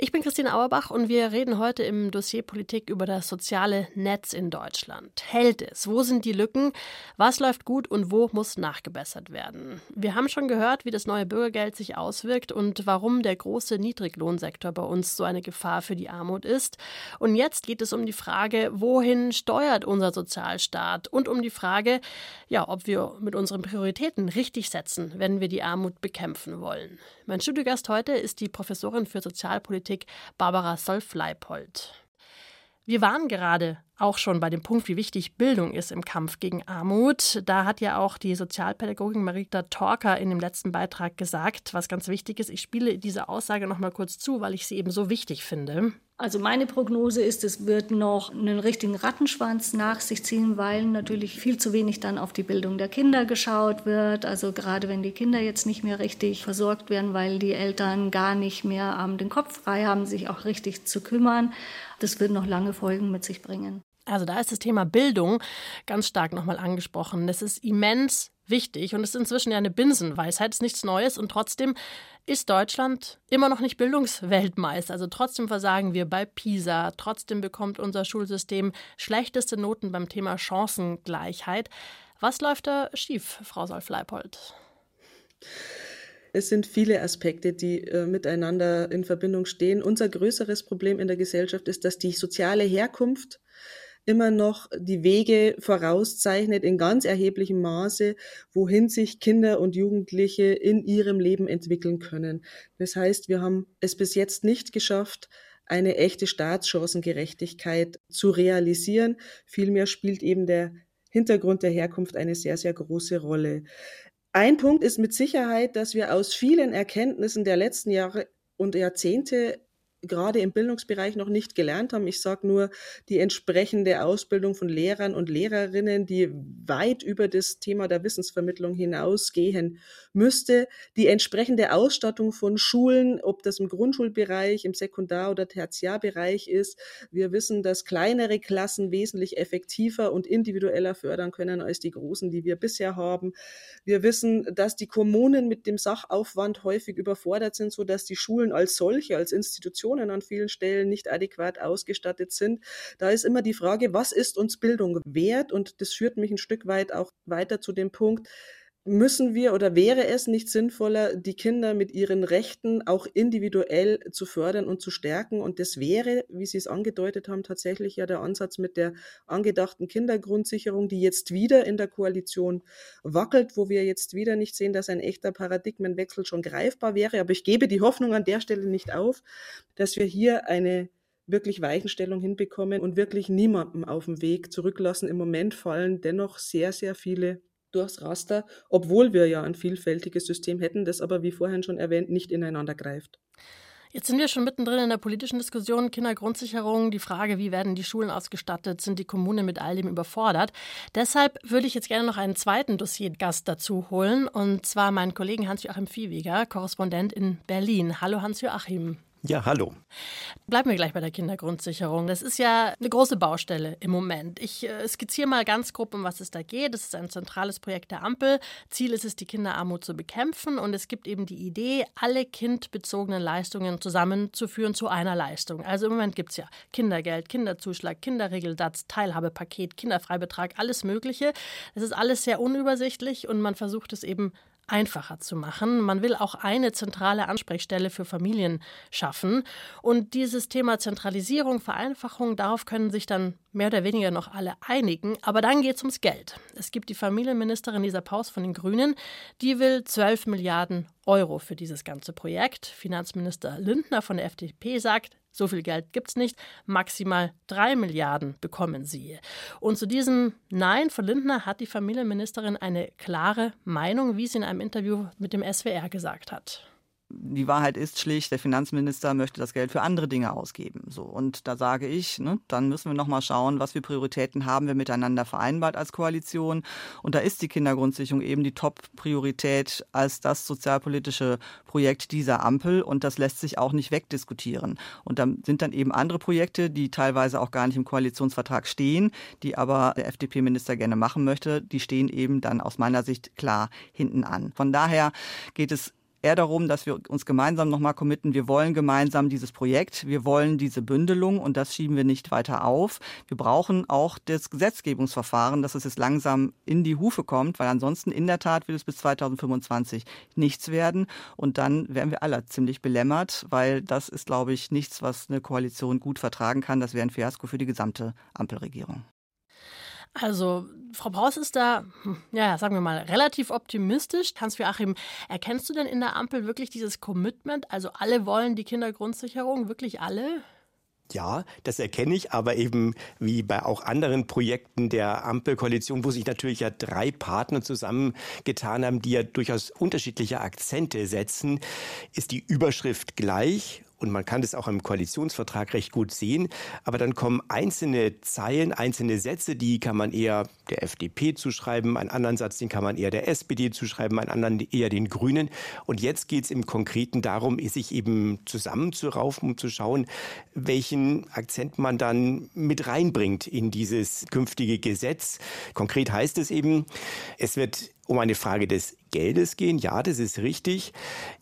Ich bin Christine Auerbach und wir reden heute im Dossier Politik über das soziale Netz in Deutschland. Hält es? Wo sind die Lücken? Was läuft gut und wo muss nachgebessert werden? Wir haben schon gehört, wie das neue Bürgergeld sich auswirkt und warum der große Niedriglohnsektor bei uns so eine Gefahr für die Armut ist. Und jetzt geht es um die Frage, wohin steuert unser Sozialstaat und um die Frage, ja, ob wir mit unseren Prioritäten richtig setzen, wenn wir die Armut bekämpfen wollen. Mein Studiogast heute ist die Professorin für Sozialpolitik Barbara Solf-Leipold. Wir waren gerade auch schon bei dem Punkt, wie wichtig Bildung ist im Kampf gegen Armut. Da hat ja auch die Sozialpädagogin Marita Torker in dem letzten Beitrag gesagt, was ganz wichtig ist. Ich spiele diese Aussage noch mal kurz zu, weil ich sie eben so wichtig finde. Also meine Prognose ist, es wird noch einen richtigen Rattenschwanz nach sich ziehen, weil natürlich viel zu wenig dann auf die Bildung der Kinder geschaut wird. Also gerade wenn die Kinder jetzt nicht mehr richtig versorgt werden, weil die Eltern gar nicht mehr ähm, den Kopf frei haben, sich auch richtig zu kümmern, das wird noch lange Folgen mit sich bringen. Also da ist das Thema Bildung ganz stark nochmal angesprochen. Das ist immens wichtig und es ist inzwischen ja eine Binsenweisheit, ist nichts Neues und trotzdem ist Deutschland immer noch nicht Bildungsweltmeister. Also trotzdem versagen wir bei PISA, trotzdem bekommt unser Schulsystem schlechteste Noten beim Thema Chancengleichheit. Was läuft da schief, Frau Solf-Leipold? Es sind viele Aspekte, die äh, miteinander in Verbindung stehen. Unser größeres Problem in der Gesellschaft ist, dass die soziale Herkunft immer noch die Wege vorauszeichnet in ganz erheblichem Maße, wohin sich Kinder und Jugendliche in ihrem Leben entwickeln können. Das heißt, wir haben es bis jetzt nicht geschafft, eine echte Staatschancengerechtigkeit zu realisieren. Vielmehr spielt eben der Hintergrund der Herkunft eine sehr, sehr große Rolle. Ein Punkt ist mit Sicherheit, dass wir aus vielen Erkenntnissen der letzten Jahre und Jahrzehnte gerade im Bildungsbereich noch nicht gelernt haben. Ich sage nur die entsprechende Ausbildung von Lehrern und Lehrerinnen, die weit über das Thema der Wissensvermittlung hinausgehen müsste. Die entsprechende Ausstattung von Schulen, ob das im Grundschulbereich, im Sekundar- oder Tertiarbereich ist. Wir wissen, dass kleinere Klassen wesentlich effektiver und individueller fördern können als die großen, die wir bisher haben. Wir wissen, dass die Kommunen mit dem Sachaufwand häufig überfordert sind, so dass die Schulen als solche, als Institutionen Institutionen an vielen Stellen nicht adäquat ausgestattet sind. Da ist immer die Frage, was ist uns Bildung wert? Und das führt mich ein Stück weit auch weiter zu dem Punkt, müssen wir oder wäre es nicht sinnvoller, die Kinder mit ihren Rechten auch individuell zu fördern und zu stärken? Und das wäre, wie Sie es angedeutet haben, tatsächlich ja der Ansatz mit der angedachten Kindergrundsicherung, die jetzt wieder in der Koalition wackelt, wo wir jetzt wieder nicht sehen, dass ein echter Paradigmenwechsel schon greifbar wäre. Aber ich gebe die Hoffnung an der Stelle nicht auf, dass wir hier eine wirklich Weichenstellung hinbekommen und wirklich niemanden auf dem Weg zurücklassen. Im Moment fallen dennoch sehr, sehr viele durchs Raster, obwohl wir ja ein vielfältiges System hätten, das aber, wie vorhin schon erwähnt, nicht ineinander greift. Jetzt sind wir schon mittendrin in der politischen Diskussion, Kindergrundsicherung, die Frage, wie werden die Schulen ausgestattet, sind die Kommunen mit all dem überfordert. Deshalb würde ich jetzt gerne noch einen zweiten Dossiergast dazu holen, und zwar meinen Kollegen Hans-Joachim Viehweger, Korrespondent in Berlin. Hallo Hans-Joachim. Ja, hallo. Bleiben wir gleich bei der Kindergrundsicherung. Das ist ja eine große Baustelle im Moment. Ich äh, skizziere mal ganz grob, um was es da geht. Das ist ein zentrales Projekt der Ampel. Ziel ist es, die Kinderarmut zu bekämpfen. Und es gibt eben die Idee, alle kindbezogenen Leistungen zusammenzuführen zu einer Leistung. Also im Moment gibt es ja Kindergeld, Kinderzuschlag, Kinderregelsatz, Teilhabepaket, Kinderfreibetrag, alles Mögliche. Das ist alles sehr unübersichtlich und man versucht es eben einfacher zu machen. Man will auch eine zentrale Ansprechstelle für Familien schaffen. Und dieses Thema Zentralisierung, Vereinfachung, darauf können sich dann mehr oder weniger noch alle einigen. Aber dann geht es ums Geld. Es gibt die Familienministerin Lisa Paus von den Grünen, die will 12 Milliarden Euro für dieses ganze Projekt. Finanzminister Lindner von der FDP sagt, so viel Geld gibt es nicht. Maximal drei Milliarden bekommen sie. Und zu diesem Nein von Lindner hat die Familienministerin eine klare Meinung, wie sie in einem Interview mit dem SWR gesagt hat die Wahrheit ist schlicht, der Finanzminister möchte das Geld für andere Dinge ausgeben. So und da sage ich, ne, dann müssen wir noch mal schauen, was für Prioritäten haben wir miteinander vereinbart als Koalition. Und da ist die Kindergrundsicherung eben die Top-Priorität als das sozialpolitische Projekt dieser Ampel und das lässt sich auch nicht wegdiskutieren. Und da sind dann eben andere Projekte, die teilweise auch gar nicht im Koalitionsvertrag stehen, die aber der FDP-Minister gerne machen möchte, die stehen eben dann aus meiner Sicht klar hinten an. Von daher geht es eher darum, dass wir uns gemeinsam nochmal committen. Wir wollen gemeinsam dieses Projekt. Wir wollen diese Bündelung und das schieben wir nicht weiter auf. Wir brauchen auch das Gesetzgebungsverfahren, dass es jetzt langsam in die Hufe kommt, weil ansonsten in der Tat wird es bis 2025 nichts werden und dann werden wir alle ziemlich belämmert, weil das ist, glaube ich, nichts, was eine Koalition gut vertragen kann. Das wäre ein Fiasko für die gesamte Ampelregierung. Also, Frau Paus ist da, hm, ja, sagen wir mal, relativ optimistisch. Hans-Joachim, erkennst du denn in der Ampel wirklich dieses Commitment? Also, alle wollen die Kindergrundsicherung, wirklich alle? Ja, das erkenne ich, aber eben wie bei auch anderen Projekten der Ampelkoalition, wo sich natürlich ja drei Partner zusammengetan haben, die ja durchaus unterschiedliche Akzente setzen, ist die Überschrift gleich und man kann das auch im Koalitionsvertrag recht gut sehen. Aber dann kommen einzelne Zeilen, einzelne Sätze, die kann man eher der FDP zuschreiben, einen anderen Satz, den kann man eher der SPD zuschreiben, einen anderen eher den Grünen. Und jetzt geht es im Konkreten darum, sich eben zusammenzuraufen, um zu schauen, welchen Akzent man dann mit reinbringt in dieses künftige Gesetz. Konkret heißt es eben, es wird um eine Frage des Geldes gehen. Ja, das ist richtig.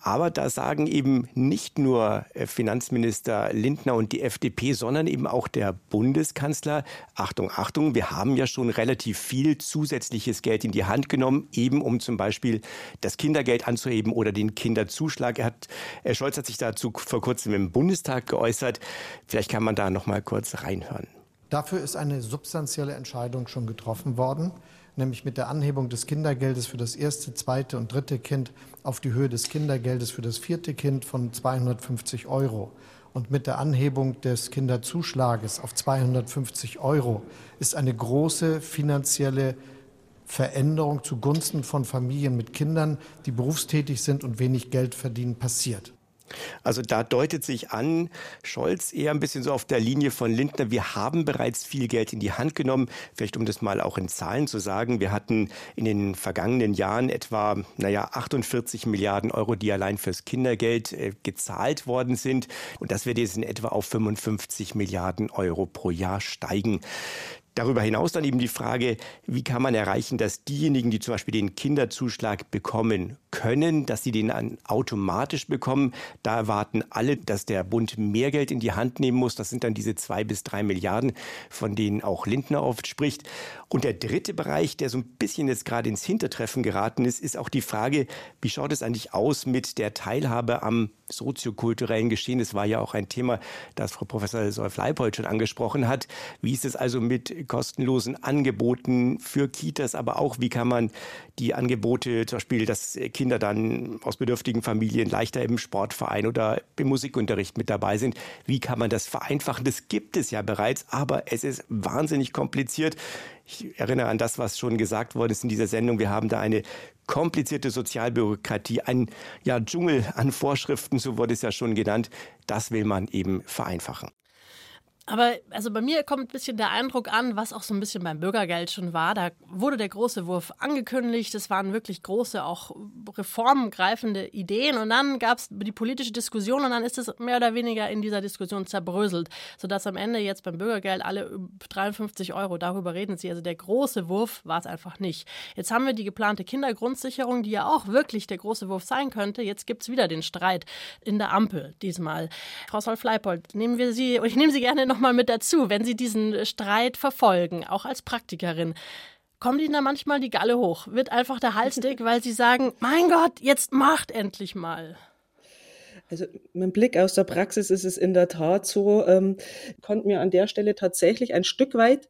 Aber da sagen eben nicht nur äh, Finanzminister Lindner und die FDP, sondern eben auch der Bundeskanzler, Achtung, Achtung, wir haben ja schon relativ viel zusätzliches Geld in die Hand genommen, eben um zum Beispiel das Kindergeld anzuheben oder den Kinderzuschlag. Er hat, Herr Scholz hat sich dazu vor kurzem im Bundestag geäußert. Vielleicht kann man da noch mal kurz reinhören. Dafür ist eine substanzielle Entscheidung schon getroffen worden, nämlich mit der Anhebung des Kindergeldes für das erste, zweite und dritte Kind auf die Höhe des Kindergeldes für das vierte Kind von 250 Euro. Und mit der Anhebung des Kinderzuschlages auf 250 Euro ist eine große finanzielle Veränderung zugunsten von Familien mit Kindern, die berufstätig sind und wenig Geld verdienen, passiert. Also da deutet sich an, Scholz eher ein bisschen so auf der Linie von Lindner. Wir haben bereits viel Geld in die Hand genommen. Vielleicht um das mal auch in Zahlen zu sagen. Wir hatten in den vergangenen Jahren etwa, naja, 48 Milliarden Euro, die allein fürs Kindergeld äh, gezahlt worden sind. Und das wird jetzt in etwa auf 55 Milliarden Euro pro Jahr steigen. Darüber hinaus dann eben die Frage, wie kann man erreichen, dass diejenigen, die zum Beispiel den Kinderzuschlag bekommen können, dass sie den dann automatisch bekommen. Da erwarten alle, dass der Bund mehr Geld in die Hand nehmen muss. Das sind dann diese zwei bis drei Milliarden, von denen auch Lindner oft spricht. Und der dritte Bereich, der so ein bisschen jetzt gerade ins Hintertreffen geraten ist, ist auch die Frage, wie schaut es eigentlich aus mit der Teilhabe am soziokulturellen Geschehen? Das war ja auch ein Thema, das Frau Professor Solf-Leipold schon angesprochen hat. Wie ist es also mit kostenlosen Angeboten für Kitas, aber auch wie kann man die Angebote, zum Beispiel, dass Kinder dann aus bedürftigen Familien leichter im Sportverein oder im Musikunterricht mit dabei sind, wie kann man das vereinfachen? Das gibt es ja bereits, aber es ist wahnsinnig kompliziert. Ich erinnere an das, was schon gesagt worden ist in dieser Sendung. Wir haben da eine komplizierte Sozialbürokratie, ein ja, Dschungel an Vorschriften, so wurde es ja schon genannt. Das will man eben vereinfachen. Aber also bei mir kommt ein bisschen der Eindruck an, was auch so ein bisschen beim Bürgergeld schon war. Da wurde der große Wurf angekündigt. Es waren wirklich große, auch reformgreifende Ideen. Und dann gab es die politische Diskussion und dann ist es mehr oder weniger in dieser Diskussion zerbröselt, sodass am Ende jetzt beim Bürgergeld alle 53 Euro, darüber reden sie. Also der große Wurf war es einfach nicht. Jetzt haben wir die geplante Kindergrundsicherung, die ja auch wirklich der große Wurf sein könnte. Jetzt gibt es wieder den Streit in der Ampel diesmal. Frau Solf-Leipold, nehmen wir Sie, und ich nehme Sie gerne noch mal mit dazu, wenn Sie diesen Streit verfolgen, auch als Praktikerin. Kommen Ihnen da manchmal die Galle hoch? Wird einfach der Hals dick, weil Sie sagen, mein Gott, jetzt macht endlich mal. Also mit Blick aus der Praxis ist es in der Tat so, ähm, konnten wir an der Stelle tatsächlich ein Stück weit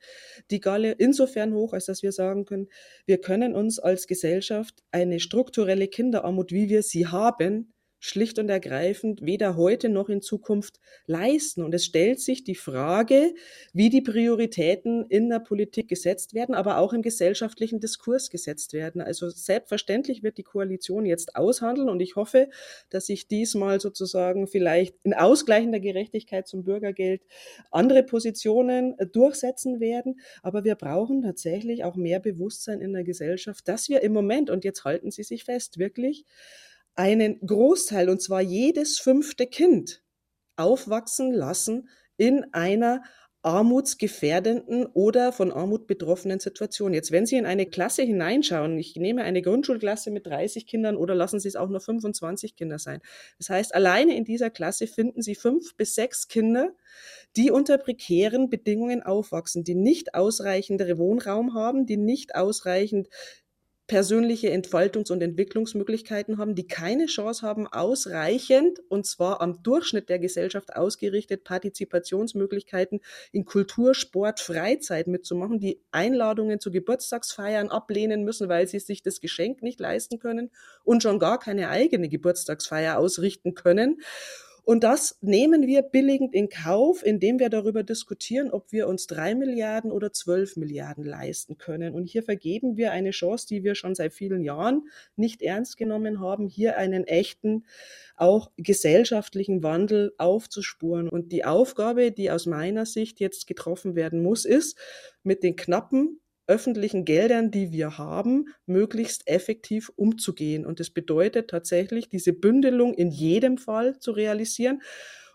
die Galle insofern hoch, als dass wir sagen können, wir können uns als Gesellschaft eine strukturelle Kinderarmut, wie wir sie haben, schlicht und ergreifend weder heute noch in Zukunft leisten. Und es stellt sich die Frage, wie die Prioritäten in der Politik gesetzt werden, aber auch im gesellschaftlichen Diskurs gesetzt werden. Also selbstverständlich wird die Koalition jetzt aushandeln und ich hoffe, dass sich diesmal sozusagen vielleicht in ausgleichender Gerechtigkeit zum Bürgergeld andere Positionen äh, durchsetzen werden. Aber wir brauchen tatsächlich auch mehr Bewusstsein in der Gesellschaft, dass wir im Moment, und jetzt halten Sie sich fest, wirklich einen Großteil, und zwar jedes fünfte Kind, aufwachsen lassen in einer armutsgefährdenden oder von Armut betroffenen Situation. Jetzt, wenn Sie in eine Klasse hineinschauen, ich nehme eine Grundschulklasse mit 30 Kindern oder lassen Sie es auch nur 25 Kinder sein. Das heißt, alleine in dieser Klasse finden Sie fünf bis sechs Kinder, die unter prekären Bedingungen aufwachsen, die nicht ausreichendere Wohnraum haben, die nicht ausreichend persönliche Entfaltungs- und Entwicklungsmöglichkeiten haben, die keine Chance haben, ausreichend, und zwar am Durchschnitt der Gesellschaft ausgerichtet, Partizipationsmöglichkeiten in Kultur, Sport, Freizeit mitzumachen, die Einladungen zu Geburtstagsfeiern ablehnen müssen, weil sie sich das Geschenk nicht leisten können und schon gar keine eigene Geburtstagsfeier ausrichten können. Und das nehmen wir billigend in Kauf, indem wir darüber diskutieren, ob wir uns drei Milliarden oder zwölf Milliarden leisten können. Und hier vergeben wir eine Chance, die wir schon seit vielen Jahren nicht ernst genommen haben, hier einen echten, auch gesellschaftlichen Wandel aufzuspuren. Und die Aufgabe, die aus meiner Sicht jetzt getroffen werden muss, ist, mit den knappen öffentlichen Geldern, die wir haben, möglichst effektiv umzugehen. Und das bedeutet tatsächlich, diese Bündelung in jedem Fall zu realisieren.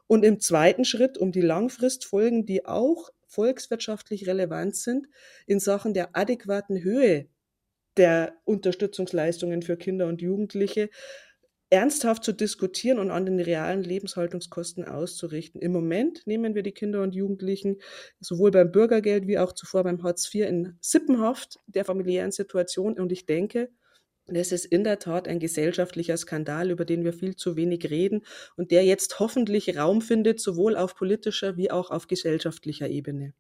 Und im zweiten Schritt, um die Langfristfolgen, die auch volkswirtschaftlich relevant sind, in Sachen der adäquaten Höhe der Unterstützungsleistungen für Kinder und Jugendliche ernsthaft zu diskutieren und an den realen Lebenshaltungskosten auszurichten. Im Moment nehmen wir die Kinder und Jugendlichen sowohl beim Bürgergeld wie auch zuvor beim Hartz IV in Sippenhaft der familiären Situation. Und ich denke, das ist in der Tat ein gesellschaftlicher Skandal, über den wir viel zu wenig reden und der jetzt hoffentlich Raum findet, sowohl auf politischer wie auch auf gesellschaftlicher Ebene.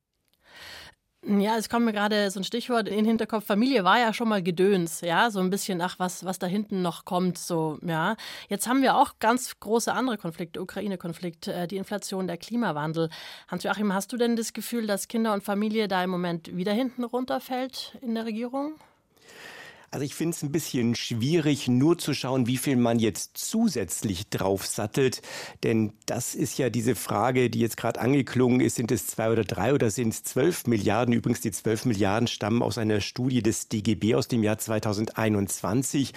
Ja, es kommt mir gerade so ein Stichwort in den Hinterkopf. Familie war ja schon mal Gedöns, ja, so ein bisschen, ach, was, was da hinten noch kommt, so, ja. Jetzt haben wir auch ganz große andere Konflikte, Ukraine-Konflikt, äh, die Inflation, der Klimawandel. Hans-Joachim, hast du denn das Gefühl, dass Kinder und Familie da im Moment wieder hinten runterfällt in der Regierung? Also ich finde es ein bisschen schwierig, nur zu schauen, wie viel man jetzt zusätzlich draufsattelt. Denn das ist ja diese Frage, die jetzt gerade angeklungen ist. Sind es zwei oder drei oder sind es zwölf Milliarden? Übrigens, die zwölf Milliarden stammen aus einer Studie des DGB aus dem Jahr 2021.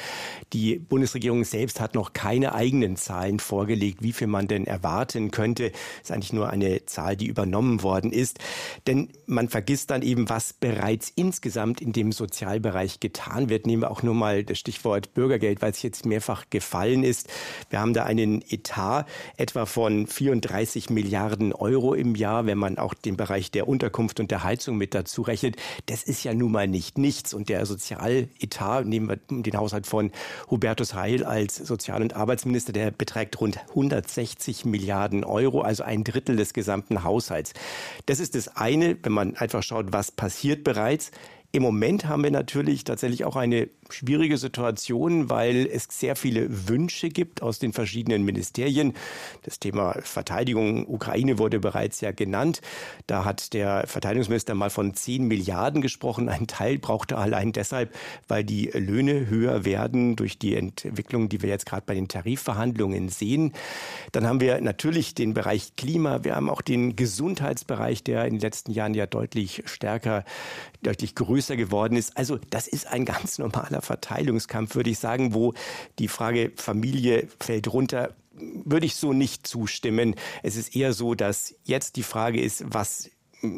Die Bundesregierung selbst hat noch keine eigenen Zahlen vorgelegt, wie viel man denn erwarten könnte. Das ist eigentlich nur eine Zahl, die übernommen worden ist. Denn man vergisst dann eben, was bereits insgesamt in dem Sozialbereich getan wird nehmen wir auch nur mal das Stichwort Bürgergeld, weil es jetzt mehrfach gefallen ist. Wir haben da einen Etat etwa von 34 Milliarden Euro im Jahr, wenn man auch den Bereich der Unterkunft und der Heizung mit dazu rechnet. Das ist ja nun mal nicht nichts. Und der Sozialetat, nehmen wir den Haushalt von Hubertus Heil als Sozial- und Arbeitsminister, der beträgt rund 160 Milliarden Euro, also ein Drittel des gesamten Haushalts. Das ist das eine, wenn man einfach schaut, was passiert bereits. Im Moment haben wir natürlich tatsächlich auch eine schwierige Situation, weil es sehr viele Wünsche gibt aus den verschiedenen Ministerien. Das Thema Verteidigung Ukraine wurde bereits ja genannt. Da hat der Verteidigungsminister mal von 10 Milliarden gesprochen. Ein Teil brauchte er allein deshalb, weil die Löhne höher werden durch die Entwicklung, die wir jetzt gerade bei den Tarifverhandlungen sehen. Dann haben wir natürlich den Bereich Klima. Wir haben auch den Gesundheitsbereich, der in den letzten Jahren ja deutlich stärker, deutlich größer geworden ist. Also das ist ein ganz normaler sozialer Verteilungskampf, würde ich sagen, wo die Frage Familie fällt runter, würde ich so nicht zustimmen. Es ist eher so, dass jetzt die Frage ist, was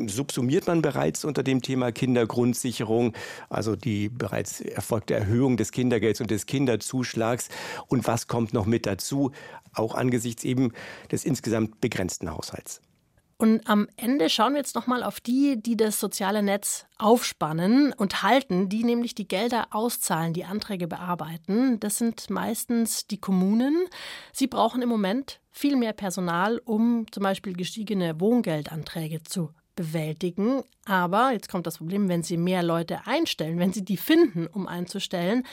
subsumiert man bereits unter dem Thema Kindergrundsicherung, also die bereits erfolgte Erhöhung des Kindergelds und des Kinderzuschlags und was kommt noch mit dazu, auch angesichts eben des insgesamt begrenzten Haushalts. Und am Ende schauen wir jetzt nochmal auf die, die das soziale Netz aufspannen und halten, die nämlich die Gelder auszahlen, die Anträge bearbeiten. Das sind meistens die Kommunen. Sie brauchen im Moment viel mehr Personal, um zum Beispiel gestiegene Wohngeldanträge zu bewältigen. Aber jetzt kommt das Problem, wenn Sie mehr Leute einstellen, wenn Sie die finden, um einzustellen,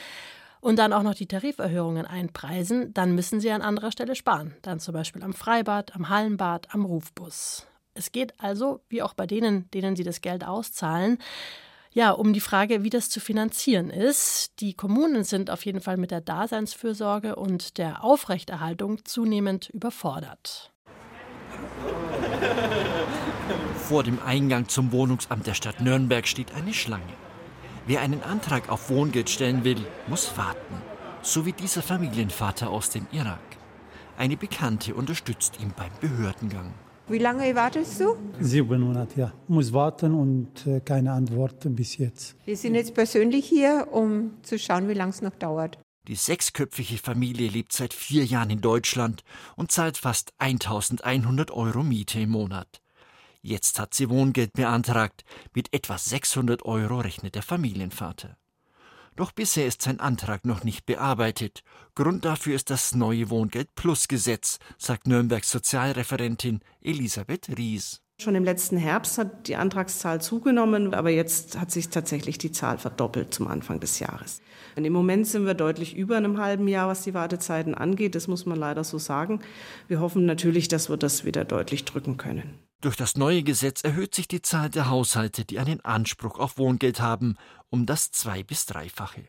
und dann auch noch die Tariferhöhungen einpreisen, dann müssen sie an anderer Stelle sparen. Dann zum Beispiel am Freibad, am Hallenbad, am Rufbus. Es geht also, wie auch bei denen, denen sie das Geld auszahlen, ja, um die Frage, wie das zu finanzieren ist. Die Kommunen sind auf jeden Fall mit der Daseinsfürsorge und der Aufrechterhaltung zunehmend überfordert. Vor dem Eingang zum Wohnungsamt der Stadt Nürnberg steht eine Schlange. Wer einen Antrag auf Wohngeld stellen will, muss warten. So wie dieser Familienvater aus dem Irak. Eine Bekannte unterstützt ihn beim Behördengang. Wie lange wartest du? Sieben Monate, ja. Muss warten und äh, keine Antwort bis jetzt. Wir sind jetzt persönlich hier, um zu schauen, wie lange es noch dauert. Die sechsköpfige Familie lebt seit vier Jahren in Deutschland und zahlt fast 1100 Euro Miete im Monat. Jetzt hat sie Wohngeld beantragt. Mit etwa 600 Euro rechnet der Familienvater. Doch bisher ist sein Antrag noch nicht bearbeitet. Grund dafür ist das neue Wohngeld Plus Gesetz, sagt Nürnbergs Sozialreferentin Elisabeth Ries. Schon im letzten Herbst hat die Antragszahl zugenommen, aber jetzt hat sich tatsächlich die Zahl verdoppelt zum Anfang des Jahres. Und Im Moment sind wir deutlich über einem halben Jahr, was die Wartezeiten angeht. Das muss man leider so sagen. Wir hoffen natürlich, dass wir das wieder deutlich drücken können. Durch das neue Gesetz erhöht sich die Zahl der Haushalte, die einen Anspruch auf Wohngeld haben, um das zwei- bis dreifache.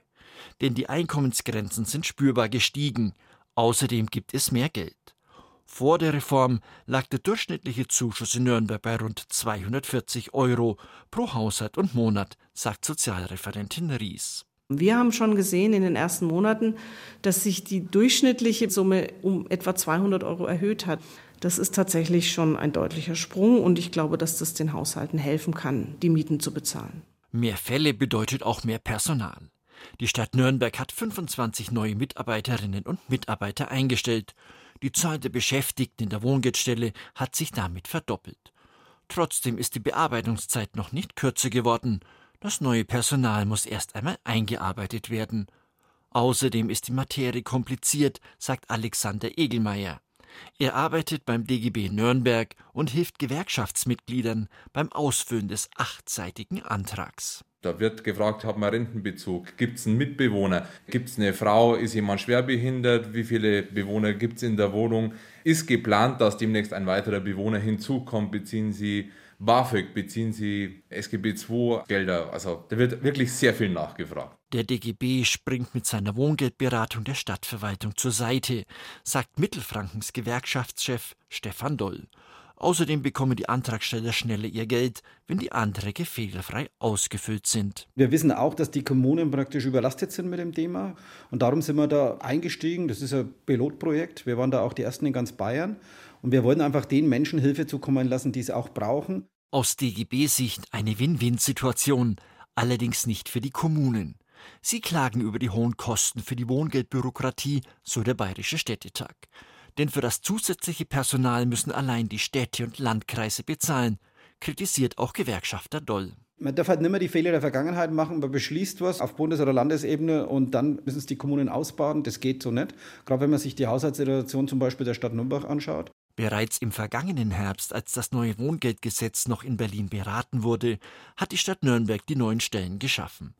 Denn die Einkommensgrenzen sind spürbar gestiegen. Außerdem gibt es mehr Geld. Vor der Reform lag der durchschnittliche Zuschuss in Nürnberg bei rund 240 Euro pro Haushalt und Monat, sagt Sozialreferentin Ries. Wir haben schon gesehen in den ersten Monaten, dass sich die durchschnittliche Summe um etwa 200 Euro erhöht hat. Das ist tatsächlich schon ein deutlicher Sprung und ich glaube, dass das den Haushalten helfen kann, die Mieten zu bezahlen. Mehr Fälle bedeutet auch mehr Personal. Die Stadt Nürnberg hat 25 neue Mitarbeiterinnen und Mitarbeiter eingestellt. Die Zahl der Beschäftigten in der Wohngeldstelle hat sich damit verdoppelt. Trotzdem ist die Bearbeitungszeit noch nicht kürzer geworden. Das neue Personal muss erst einmal eingearbeitet werden. Außerdem ist die Materie kompliziert, sagt Alexander Egelmeier. Er arbeitet beim DGB Nürnberg und hilft Gewerkschaftsmitgliedern beim Ausfüllen des achtseitigen Antrags. Da wird gefragt, hat man Rentenbezug? Gibt es einen Mitbewohner? Gibt es eine Frau? Ist jemand schwerbehindert? Wie viele Bewohner gibt es in der Wohnung? Ist geplant, dass demnächst ein weiterer Bewohner hinzukommt? Beziehen Sie BAföG? Beziehen Sie SGB II Gelder? Also da wird wirklich sehr viel nachgefragt. Der DGB springt mit seiner Wohngeldberatung der Stadtverwaltung zur Seite, sagt Mittelfrankens Gewerkschaftschef Stefan Doll. Außerdem bekommen die Antragsteller schneller ihr Geld, wenn die Anträge fehlerfrei ausgefüllt sind. Wir wissen auch, dass die Kommunen praktisch überlastet sind mit dem Thema. Und darum sind wir da eingestiegen. Das ist ein Pilotprojekt. Wir waren da auch die Ersten in ganz Bayern. Und wir wollen einfach den Menschen Hilfe zukommen lassen, die es auch brauchen. Aus DGB-Sicht eine Win-Win-Situation, allerdings nicht für die Kommunen. Sie klagen über die hohen Kosten für die Wohngeldbürokratie, so der Bayerische Städtetag. Denn für das zusätzliche Personal müssen allein die Städte und Landkreise bezahlen, kritisiert auch Gewerkschafter Doll. Man darf halt nicht mehr die Fehler der Vergangenheit machen. Man beschließt was auf Bundes- oder Landesebene und dann müssen es die Kommunen ausbaden. Das geht so nicht. Gerade wenn man sich die Haushaltssituation zum Beispiel der Stadt Nürnberg anschaut. Bereits im vergangenen Herbst, als das neue Wohngeldgesetz noch in Berlin beraten wurde, hat die Stadt Nürnberg die neuen Stellen geschaffen.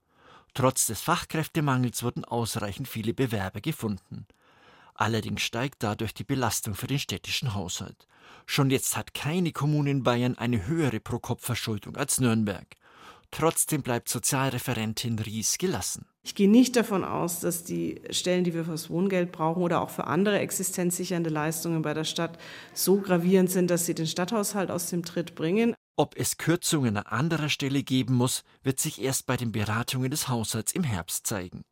Trotz des Fachkräftemangels wurden ausreichend viele Bewerber gefunden. Allerdings steigt dadurch die Belastung für den städtischen Haushalt. Schon jetzt hat keine Kommune in Bayern eine höhere Pro-Kopf-Verschuldung als Nürnberg. Trotzdem bleibt Sozialreferentin Ries gelassen. Ich gehe nicht davon aus, dass die Stellen, die wir fürs Wohngeld brauchen oder auch für andere existenzsichernde Leistungen bei der Stadt so gravierend sind, dass sie den Stadthaushalt aus dem Tritt bringen. Ob es Kürzungen an anderer Stelle geben muss, wird sich erst bei den Beratungen des Haushalts im Herbst zeigen.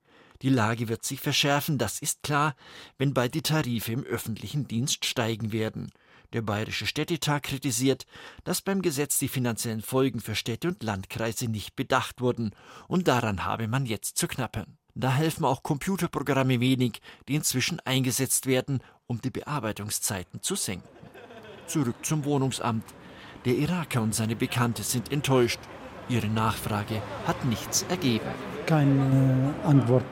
Die Lage wird sich verschärfen, das ist klar, wenn bald die Tarife im öffentlichen Dienst steigen werden. Der Bayerische Städtetag kritisiert, dass beim Gesetz die finanziellen Folgen für Städte und Landkreise nicht bedacht wurden, und daran habe man jetzt zu knappern. Da helfen auch Computerprogramme wenig, die inzwischen eingesetzt werden, um die Bearbeitungszeiten zu senken. Zurück zum Wohnungsamt. Der Iraker und seine Bekannte sind enttäuscht. Ihre Nachfrage hat nichts ergeben. Keine Antwort.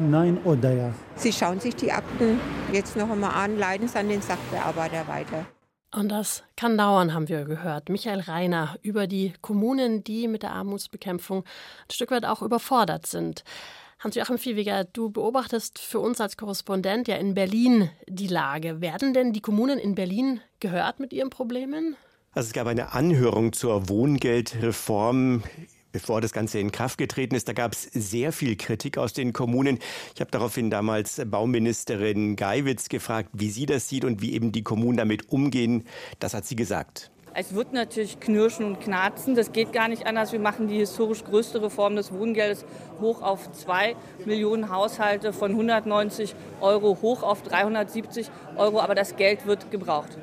Nein oder ja. Sie schauen sich die Akten jetzt noch einmal an, leiten es an den Sachbearbeiter weiter. Und das kann dauern, haben wir gehört. Michael Reiner über die Kommunen, die mit der Armutsbekämpfung ein Stück weit auch überfordert sind. Hans-Joachim Viehweger, du beobachtest für uns als Korrespondent ja in Berlin die Lage. Werden denn die Kommunen in Berlin gehört mit ihren Problemen? Also es gab eine Anhörung zur Wohngeldreform bevor das Ganze in Kraft getreten ist. Da gab es sehr viel Kritik aus den Kommunen. Ich habe daraufhin damals Bauministerin Geiwitz gefragt, wie sie das sieht und wie eben die Kommunen damit umgehen. Das hat sie gesagt. Es wird natürlich knirschen und knarzen. Das geht gar nicht anders. Wir machen die historisch größte Reform des Wohngeldes hoch auf zwei Millionen Haushalte von 190 Euro hoch auf 370 Euro. Aber das Geld wird gebraucht.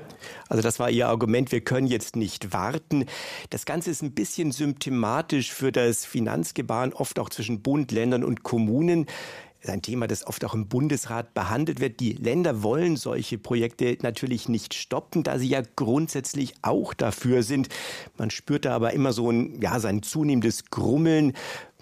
Also das war Ihr Argument, wir können jetzt nicht warten. Das Ganze ist ein bisschen symptomatisch für das Finanzgebaren, oft auch zwischen Bund, Ländern und Kommunen ein Thema, das oft auch im Bundesrat behandelt wird. Die Länder wollen solche Projekte natürlich nicht stoppen, da sie ja grundsätzlich auch dafür sind. Man spürt da aber immer so ein, ja, sein zunehmendes Grummeln.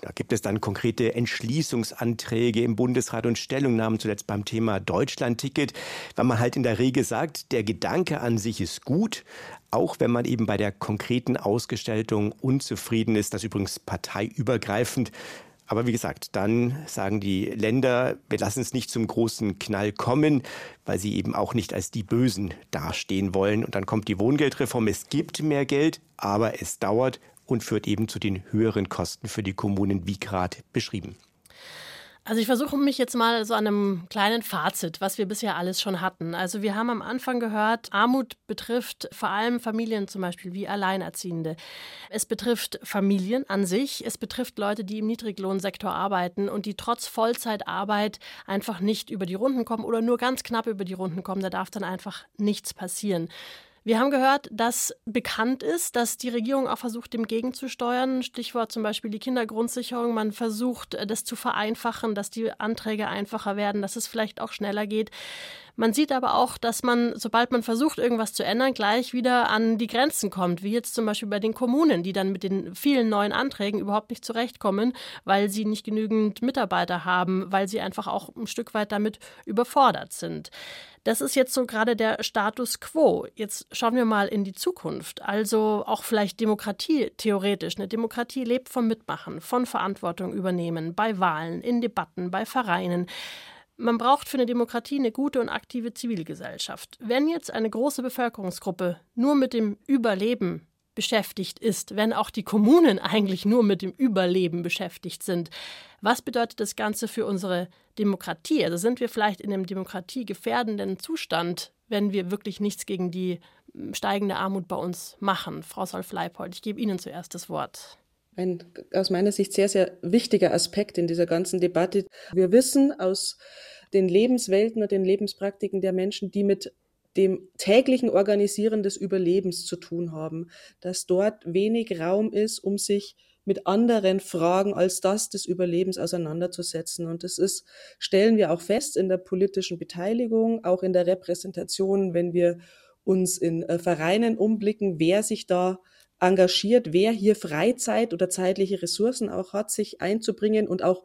Da gibt es dann konkrete Entschließungsanträge im Bundesrat und Stellungnahmen, zuletzt beim Thema Deutschlandticket, weil man halt in der Regel sagt, der Gedanke an sich ist gut, auch wenn man eben bei der konkreten Ausgestaltung unzufrieden ist, das übrigens parteiübergreifend. Aber wie gesagt, dann sagen die Länder, wir lassen es nicht zum großen Knall kommen, weil sie eben auch nicht als die Bösen dastehen wollen. Und dann kommt die Wohngeldreform. Es gibt mehr Geld, aber es dauert und führt eben zu den höheren Kosten für die Kommunen, wie gerade beschrieben. Also ich versuche mich jetzt mal so an einem kleinen Fazit, was wir bisher alles schon hatten. Also wir haben am Anfang gehört, Armut betrifft vor allem Familien zum Beispiel wie Alleinerziehende. Es betrifft Familien an sich, es betrifft Leute, die im Niedriglohnsektor arbeiten und die trotz Vollzeitarbeit einfach nicht über die Runden kommen oder nur ganz knapp über die Runden kommen. Da darf dann einfach nichts passieren. Wir haben gehört, dass bekannt ist, dass die Regierung auch versucht, dem gegenzusteuern. Stichwort zum Beispiel die Kindergrundsicherung. Man versucht, das zu vereinfachen, dass die Anträge einfacher werden, dass es vielleicht auch schneller geht. Man sieht aber auch, dass man, sobald man versucht, irgendwas zu ändern, gleich wieder an die Grenzen kommt, wie jetzt zum Beispiel bei den Kommunen, die dann mit den vielen neuen Anträgen überhaupt nicht zurechtkommen, weil sie nicht genügend Mitarbeiter haben, weil sie einfach auch ein Stück weit damit überfordert sind. Das ist jetzt so gerade der Status quo. Jetzt schauen wir mal in die Zukunft. Also auch vielleicht Demokratie theoretisch. Eine Demokratie lebt vom Mitmachen, von Verantwortung übernehmen, bei Wahlen, in Debatten, bei Vereinen. Man braucht für eine Demokratie eine gute und aktive Zivilgesellschaft. Wenn jetzt eine große Bevölkerungsgruppe nur mit dem Überleben beschäftigt ist, wenn auch die Kommunen eigentlich nur mit dem Überleben beschäftigt sind. Was bedeutet das Ganze für unsere Demokratie? Also sind wir vielleicht in einem demokratiegefährdenden Zustand, wenn wir wirklich nichts gegen die steigende Armut bei uns machen? Frau Solf-Leipold, ich gebe Ihnen zuerst das Wort. Ein aus meiner Sicht sehr, sehr wichtiger Aspekt in dieser ganzen Debatte. Wir wissen aus den Lebenswelten und den Lebenspraktiken der Menschen, die mit dem täglichen Organisieren des Überlebens zu tun haben, dass dort wenig Raum ist, um sich mit anderen Fragen als das des Überlebens auseinanderzusetzen. Und das ist, stellen wir auch fest in der politischen Beteiligung, auch in der Repräsentation, wenn wir uns in äh, Vereinen umblicken, wer sich da engagiert, wer hier Freizeit oder zeitliche Ressourcen auch hat, sich einzubringen und auch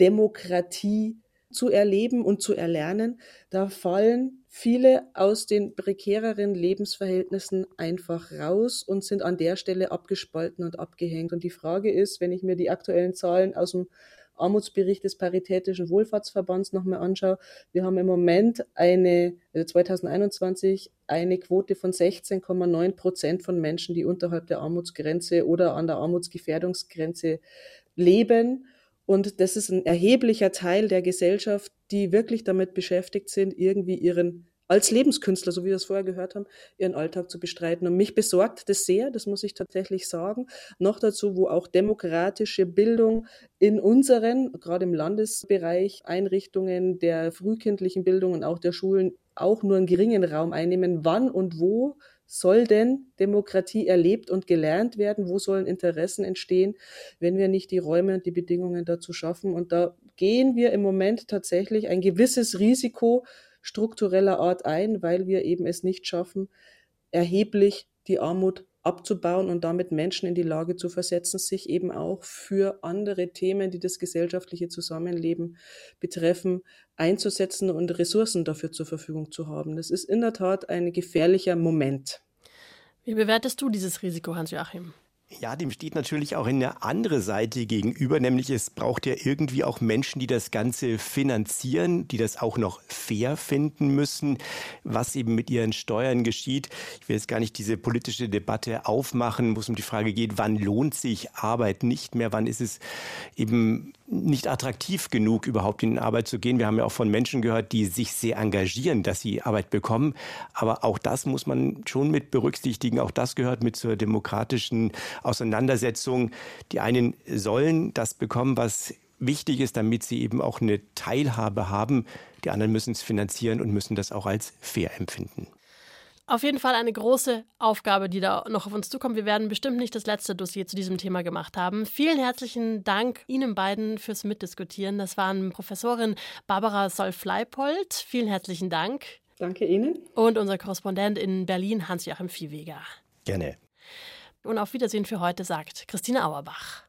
Demokratie zu erleben und zu erlernen, da fallen viele aus den prekäreren Lebensverhältnissen einfach raus und sind an der Stelle abgespalten und abgehängt. Und die Frage ist, wenn ich mir die aktuellen Zahlen aus dem Armutsbericht des Paritätischen Wohlfahrtsverbands nochmal anschaue, wir haben im Moment eine, also 2021, eine Quote von 16,9 Prozent von Menschen, die unterhalb der Armutsgrenze oder an der Armutsgefährdungsgrenze leben. Und das ist ein erheblicher Teil der Gesellschaft, die wirklich damit beschäftigt sind, irgendwie ihren als Lebenskünstler, so wie wir es vorher gehört haben, ihren Alltag zu bestreiten. Und mich besorgt das sehr, das muss ich tatsächlich sagen. Noch dazu, wo auch demokratische Bildung in unseren, gerade im Landesbereich, Einrichtungen der frühkindlichen Bildung und auch der Schulen auch nur einen geringen Raum einnehmen. Wann und wo soll denn Demokratie erlebt und gelernt werden? Wo sollen Interessen entstehen, wenn wir nicht die Räume und die Bedingungen dazu schaffen? Und da gehen wir im Moment tatsächlich ein gewisses Risiko struktureller Art ein, weil wir eben es nicht schaffen, erheblich die Armut abzubauen und damit Menschen in die Lage zu versetzen, sich eben auch für andere Themen, die das gesellschaftliche Zusammenleben betreffen, einzusetzen und Ressourcen dafür zur Verfügung zu haben. Das ist in der Tat ein gefährlicher Moment. Wie bewertest du dieses Risiko, Hans-Joachim? Ja, dem steht natürlich auch eine andere Seite gegenüber, nämlich es braucht ja irgendwie auch Menschen, die das Ganze finanzieren, die das auch noch fair finden müssen, was eben mit ihren Steuern geschieht. Ich will jetzt gar nicht diese politische Debatte aufmachen, wo es um die Frage geht, wann lohnt sich Arbeit nicht mehr, wann ist es eben nicht attraktiv genug, überhaupt in Arbeit zu gehen. Wir haben ja auch von Menschen gehört, die sich sehr engagieren, dass sie Arbeit bekommen. Aber auch das muss man schon mit berücksichtigen. Auch das gehört mit zur demokratischen Auseinandersetzung. Die einen sollen das bekommen, was wichtig ist, damit sie eben auch eine Teilhabe haben. Die anderen müssen es finanzieren und müssen das auch als fair empfinden. Auf jeden Fall eine große Aufgabe, die da noch auf uns zukommt. Wir werden bestimmt nicht das letzte Dossier zu diesem Thema gemacht haben. Vielen herzlichen Dank Ihnen beiden fürs Mitdiskutieren. Das waren Professorin Barbara Solf-Leipold. Vielen herzlichen Dank. Danke Ihnen. Und unser Korrespondent in Berlin, Hans-Joachim Viehweger. Gerne. Und auf Wiedersehen für heute, sagt Christine Auerbach.